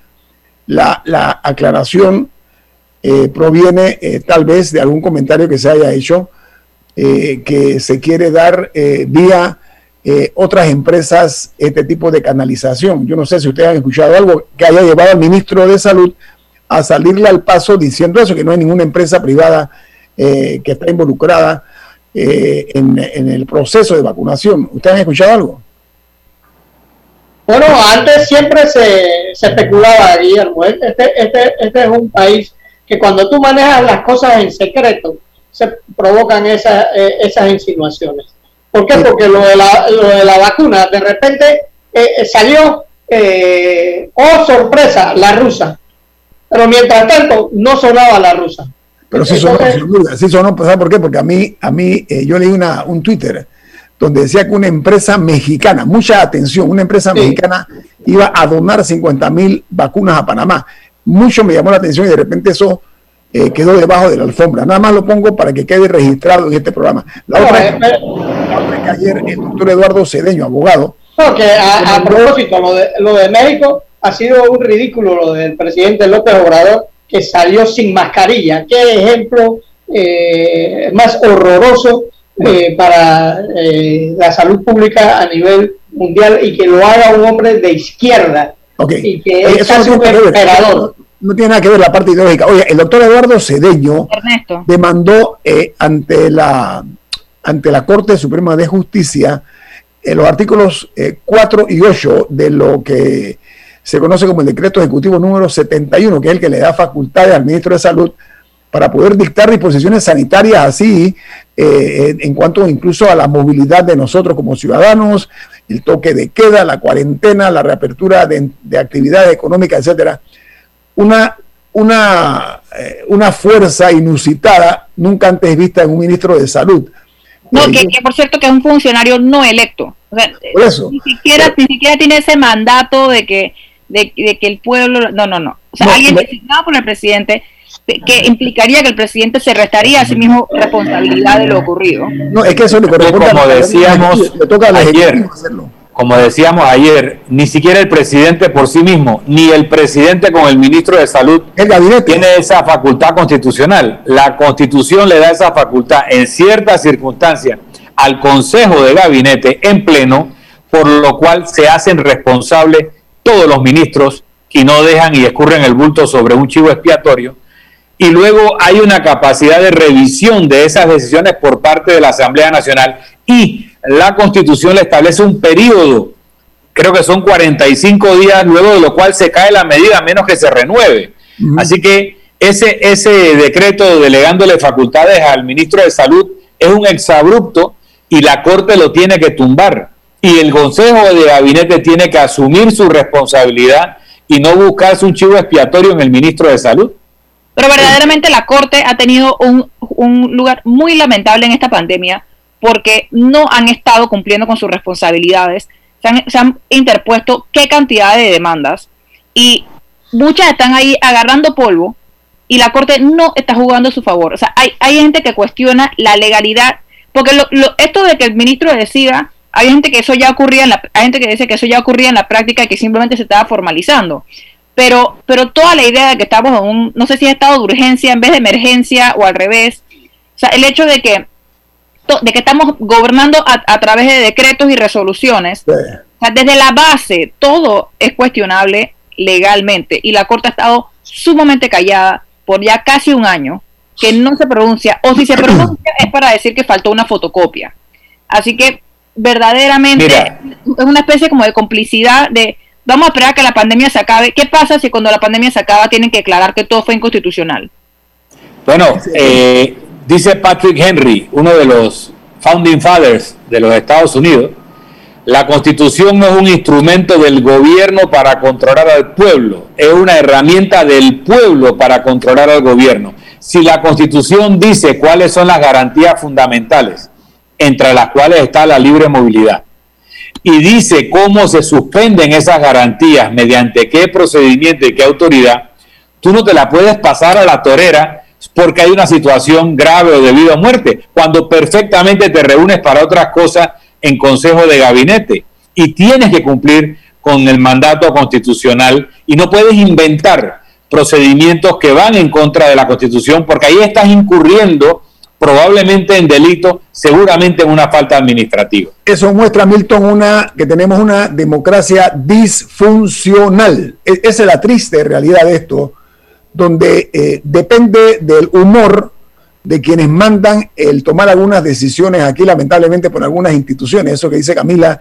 La, aclaración eh, proviene eh, tal vez de algún comentario que se haya hecho que se quiere dar vía otras empresas este tipo de canalización. Yo no sé si ustedes han escuchado algo que haya llevado al ministro de Salud a salirle al paso diciendo eso, que no hay ninguna empresa privada eh, que está involucrada eh, en, el proceso de vacunación. ¿Ustedes han escuchado algo? Bueno, antes siempre se, especulaba, Guillermo. Este, este, este es un país que cuando tú manejas las cosas en secreto, se provocan eh, esas insinuaciones. ¿Por qué? Porque lo de la, lo de la vacuna, de repente salió, oh sorpresa, la rusa. Pero mientras tanto, no sonaba la rusa. Pero sí sonó, sí sonó, ¿sabes por qué? Porque a mí, a mí eh, yo leí una, un Twitter donde decía que una empresa mexicana, mucha atención, una empresa mexicana iba a donar 50 mil vacunas a Panamá. Mucho me llamó la atención y de repente eso eh, quedó debajo de la alfombra. Nada más lo pongo para que quede registrado en este programa. La, otra, es, que ayer el doctor Eduardo Cedeño, abogado. No, que a, propósito, lo de, lo de México, ha sido un ridículo lo del presidente López Obrador que salió sin mascarilla. Qué ejemplo eh, más horroroso eh, para eh, la salud pública a nivel mundial y que lo haga un hombre de izquierda. Y que es casi un emperador. No tiene nada que ver la parte ideológica. Oye, el doctor Eduardo Cedeño demandó ante la ante la Corte Suprema de Justicia los artículos 4 y 8 de lo que se conoce como el decreto ejecutivo número 71, que es el que le da facultades al ministro de Salud para poder dictar disposiciones sanitarias así, eh, en cuanto incluso a la movilidad de nosotros como ciudadanos, el toque de queda, la cuarentena, la reapertura de, actividades económicas, etcétera. Una, una, eh, una fuerza inusitada, nunca antes vista en un ministro de salud. No, que, por cierto que es un funcionario no electo. por eso. Ni siquiera, ni siquiera tiene ese mandato de que de, que el pueblo, no, no, no. O sea, alguien designado por el presidente que implicaría que el presidente se restaría a sí mismo responsabilidad de lo ocurrido. No, es que eso le corresponde como decíamos ayer, como decíamos ayer, ni siquiera el presidente por sí mismo, ni el presidente con el ministro de Salud tiene esa facultad constitucional. La Constitución le da esa facultad en ciertas circunstancias al Consejo de Gabinete en pleno, por lo cual se hacen responsables todos los ministros y no dejan y escurren el bulto sobre un chivo expiatorio. Y luego hay una capacidad de revisión de esas decisiones por parte de la Asamblea Nacional y la Constitución le establece un periodo, creo que son 45 días, luego de lo cual se cae la medida a menos que se renueve. Así que ese, ese decreto delegándole facultades al ministro de Salud es un exabrupto y la Corte lo tiene que tumbar y el Consejo de Gabinete tiene que asumir su responsabilidad y no buscarse un chivo expiatorio en el ministro de Salud. Pero verdaderamente la Corte ha tenido un, lugar muy lamentable en esta pandemia porque no han estado cumpliendo con sus responsabilidades, se han, se han interpuesto qué cantidad de demandas y muchas están ahí agarrando polvo y la Corte no está jugando a su favor. O sea, hay, hay gente que cuestiona la legalidad, porque lo, esto de que el ministro decida hay gente que eso ya ocurría en la, hay gente que dice que eso ya ocurría en la práctica y que simplemente se estaba formalizando. Pero, pero toda la idea de que estamos en un, no sé si es estado de urgencia en vez de emergencia o al revés, o sea, el hecho de que, de que estamos gobernando a, través de decretos y resoluciones, o sea, desde la base todo es cuestionable legalmente. Y la Corte ha estado sumamente callada por ya casi un año que no se pronuncia, o si se pronuncia es para decir que faltó una fotocopia. Así que verdaderamente es una especie como de complicidad de vamos a esperar a que la pandemia se acabe. ¿Qué pasa si cuando la pandemia se acaba tienen que declarar que todo fue inconstitucional? Bueno, eh, dice Patrick Henry, uno de los founding fathers de los Estados Unidos, la constitución no es un instrumento del gobierno para controlar al pueblo, es una herramienta del pueblo para controlar al gobierno. Si la constitución dice cuáles son las garantías fundamentales, entre las cuales está la libre movilidad, y dice cómo se suspenden esas garantías, mediante qué procedimiento y qué autoridad, tú no te la puedes pasar a la torera porque hay una situación grave o debido a muerte, cuando perfectamente te reúnes para otras cosas en consejo de gabinete y tienes que cumplir con el mandato constitucional y no puedes inventar procedimientos que van en contra de la constitución porque ahí estás incurriendo probablemente en delito, seguramente en una falta administrativa. Eso muestra, Milton, una, que tenemos una democracia disfuncional. E, esa es la triste realidad de esto, donde eh, depende del humor de quienes mandan el tomar algunas decisiones aquí, lamentablemente, por algunas instituciones. Eso que dice Camila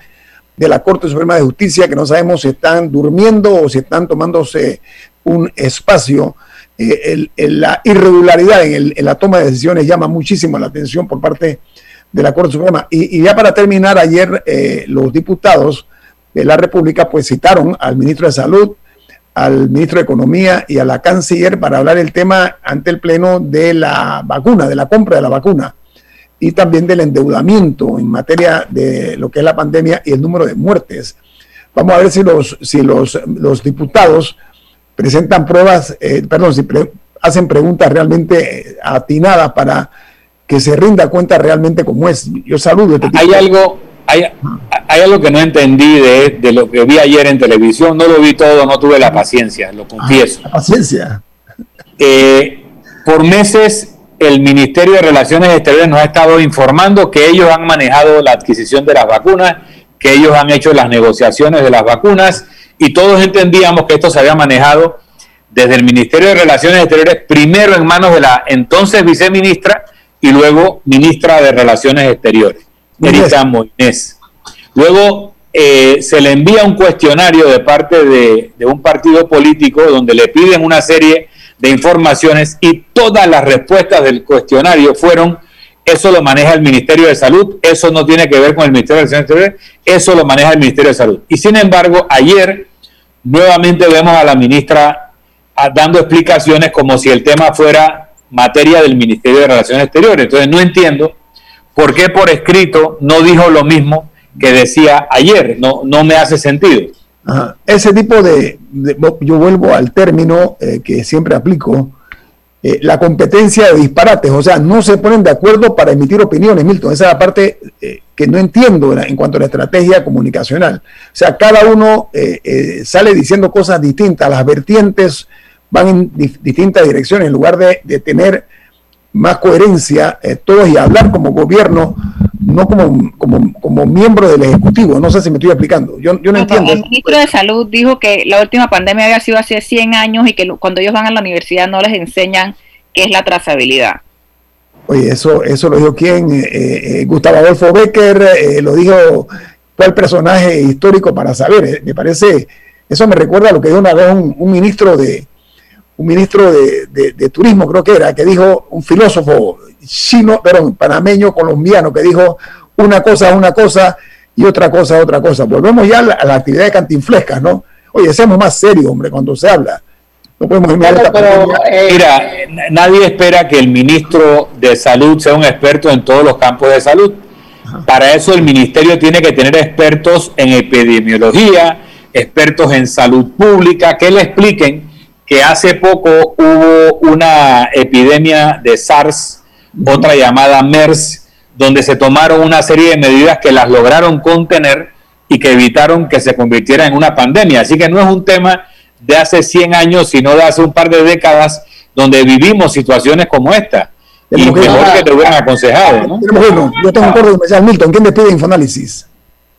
de la Corte Suprema de Justicia, que no sabemos si están durmiendo o si están tomándose un espacio. Eh, la irregularidad en, la toma de decisiones llama muchísimo la atención por parte de la Corte Suprema. Y, ya para terminar, ayer eh, los diputados de la República pues citaron al ministro de Salud, al ministro de Economía y a la canciller para hablar el tema ante el Pleno de la vacuna, de la compra de la vacuna y también del endeudamiento en materia de lo que es la pandemia y el número de muertes. Vamos a ver si los, si los diputados presentan pruebas, eh, perdón, si hacen preguntas realmente atinadas para que se rinda cuenta realmente cómo es. Yo saludo. Este Hay algo, hay, hay algo que no entendí de, lo que vi ayer en televisión, no lo vi todo, no tuve la paciencia, lo confieso. la paciencia. Eh, por meses el Ministerio de Relaciones Exteriores nos ha estado informando que ellos han manejado la adquisición de las vacunas, que ellos han hecho las negociaciones de las vacunas y todos entendíamos que esto se había manejado desde el Ministerio de Relaciones Exteriores, primero en manos de la entonces viceministra y luego ministra de Relaciones Exteriores. Erika Moines. Luego eh, se le envía un cuestionario de parte de, un partido político donde le piden una serie de informaciones y todas las respuestas del cuestionario fueron eso lo maneja el Ministerio de Salud, eso no tiene que ver con el Ministerio de Relaciones Exteriores, eso lo maneja el Ministerio de Salud. Y sin embargo, ayer nuevamente vemos a la ministra ah, dando explicaciones como si el tema fuera materia del Ministerio de Relaciones Exteriores. Entonces no entiendo ¿por qué por escrito no dijo lo mismo que decía ayer? No, no me hace sentido. Ese tipo de, yo vuelvo al término eh, que siempre aplico, eh, la competencia de disparates, o sea, no se ponen de acuerdo para emitir opiniones, Milton, esa es la parte eh, que no entiendo en cuanto a la estrategia comunicacional. O sea, cada uno sale diciendo cosas distintas, las vertientes van en distintas direcciones, en lugar de, de tener más coherencia eh, todos y hablar como gobierno, no como, como, como, miembro del Ejecutivo. No sé si me estoy explicando. Yo, yo no, entiendo. El ministro de Salud dijo que la última pandemia había sido hace 100 años y que cuando ellos van a la universidad no les enseñan qué es la trazabilidad. Oye, eso, eso lo dijo quién? Eh, eh, Gustavo Adolfo Becker, lo dijo cuál personaje histórico para saber. me parece, eso me recuerda a lo que dijo una vez un ministro de, un ministro de, turismo, creo que era, que dijo, un filósofo chino, perdón, panameño, colombiano, que dijo una cosa una cosa y otra cosa otra cosa. Volvemos ya a la, actividad de cantinflescas, ¿no? Oye, seamos más serios, hombre, cuando se habla. No podemos eh, Mira, nadie espera que el ministro de Salud sea un experto en todos los campos de salud. Para eso el ministerio tiene que tener expertos en epidemiología, expertos en salud pública, que le expliquen que hace poco hubo una epidemia de SARS, otra llamada MERS, donde se tomaron una serie de medidas que las lograron contener y que evitaron que se convirtiera en una pandemia. Así que no es un tema de hace 100 años, sino de hace un par de décadas, donde vivimos situaciones como esta. Y mejor que te hubieran aconsejado. ¿no? yo tengo un acuerdo especial. Milton, ¿quién despide Infoanálisis?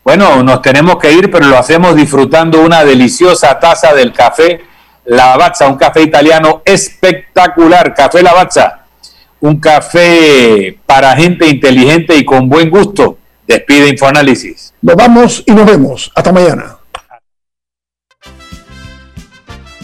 Bueno, nos tenemos que ir, pero lo hacemos disfrutando una deliciosa taza del café Lavazza, un café italiano espectacular. Café Lavazza, un café para gente inteligente y con buen gusto. Despide Infoanálisis. Nos vamos y nos vemos. Hasta mañana.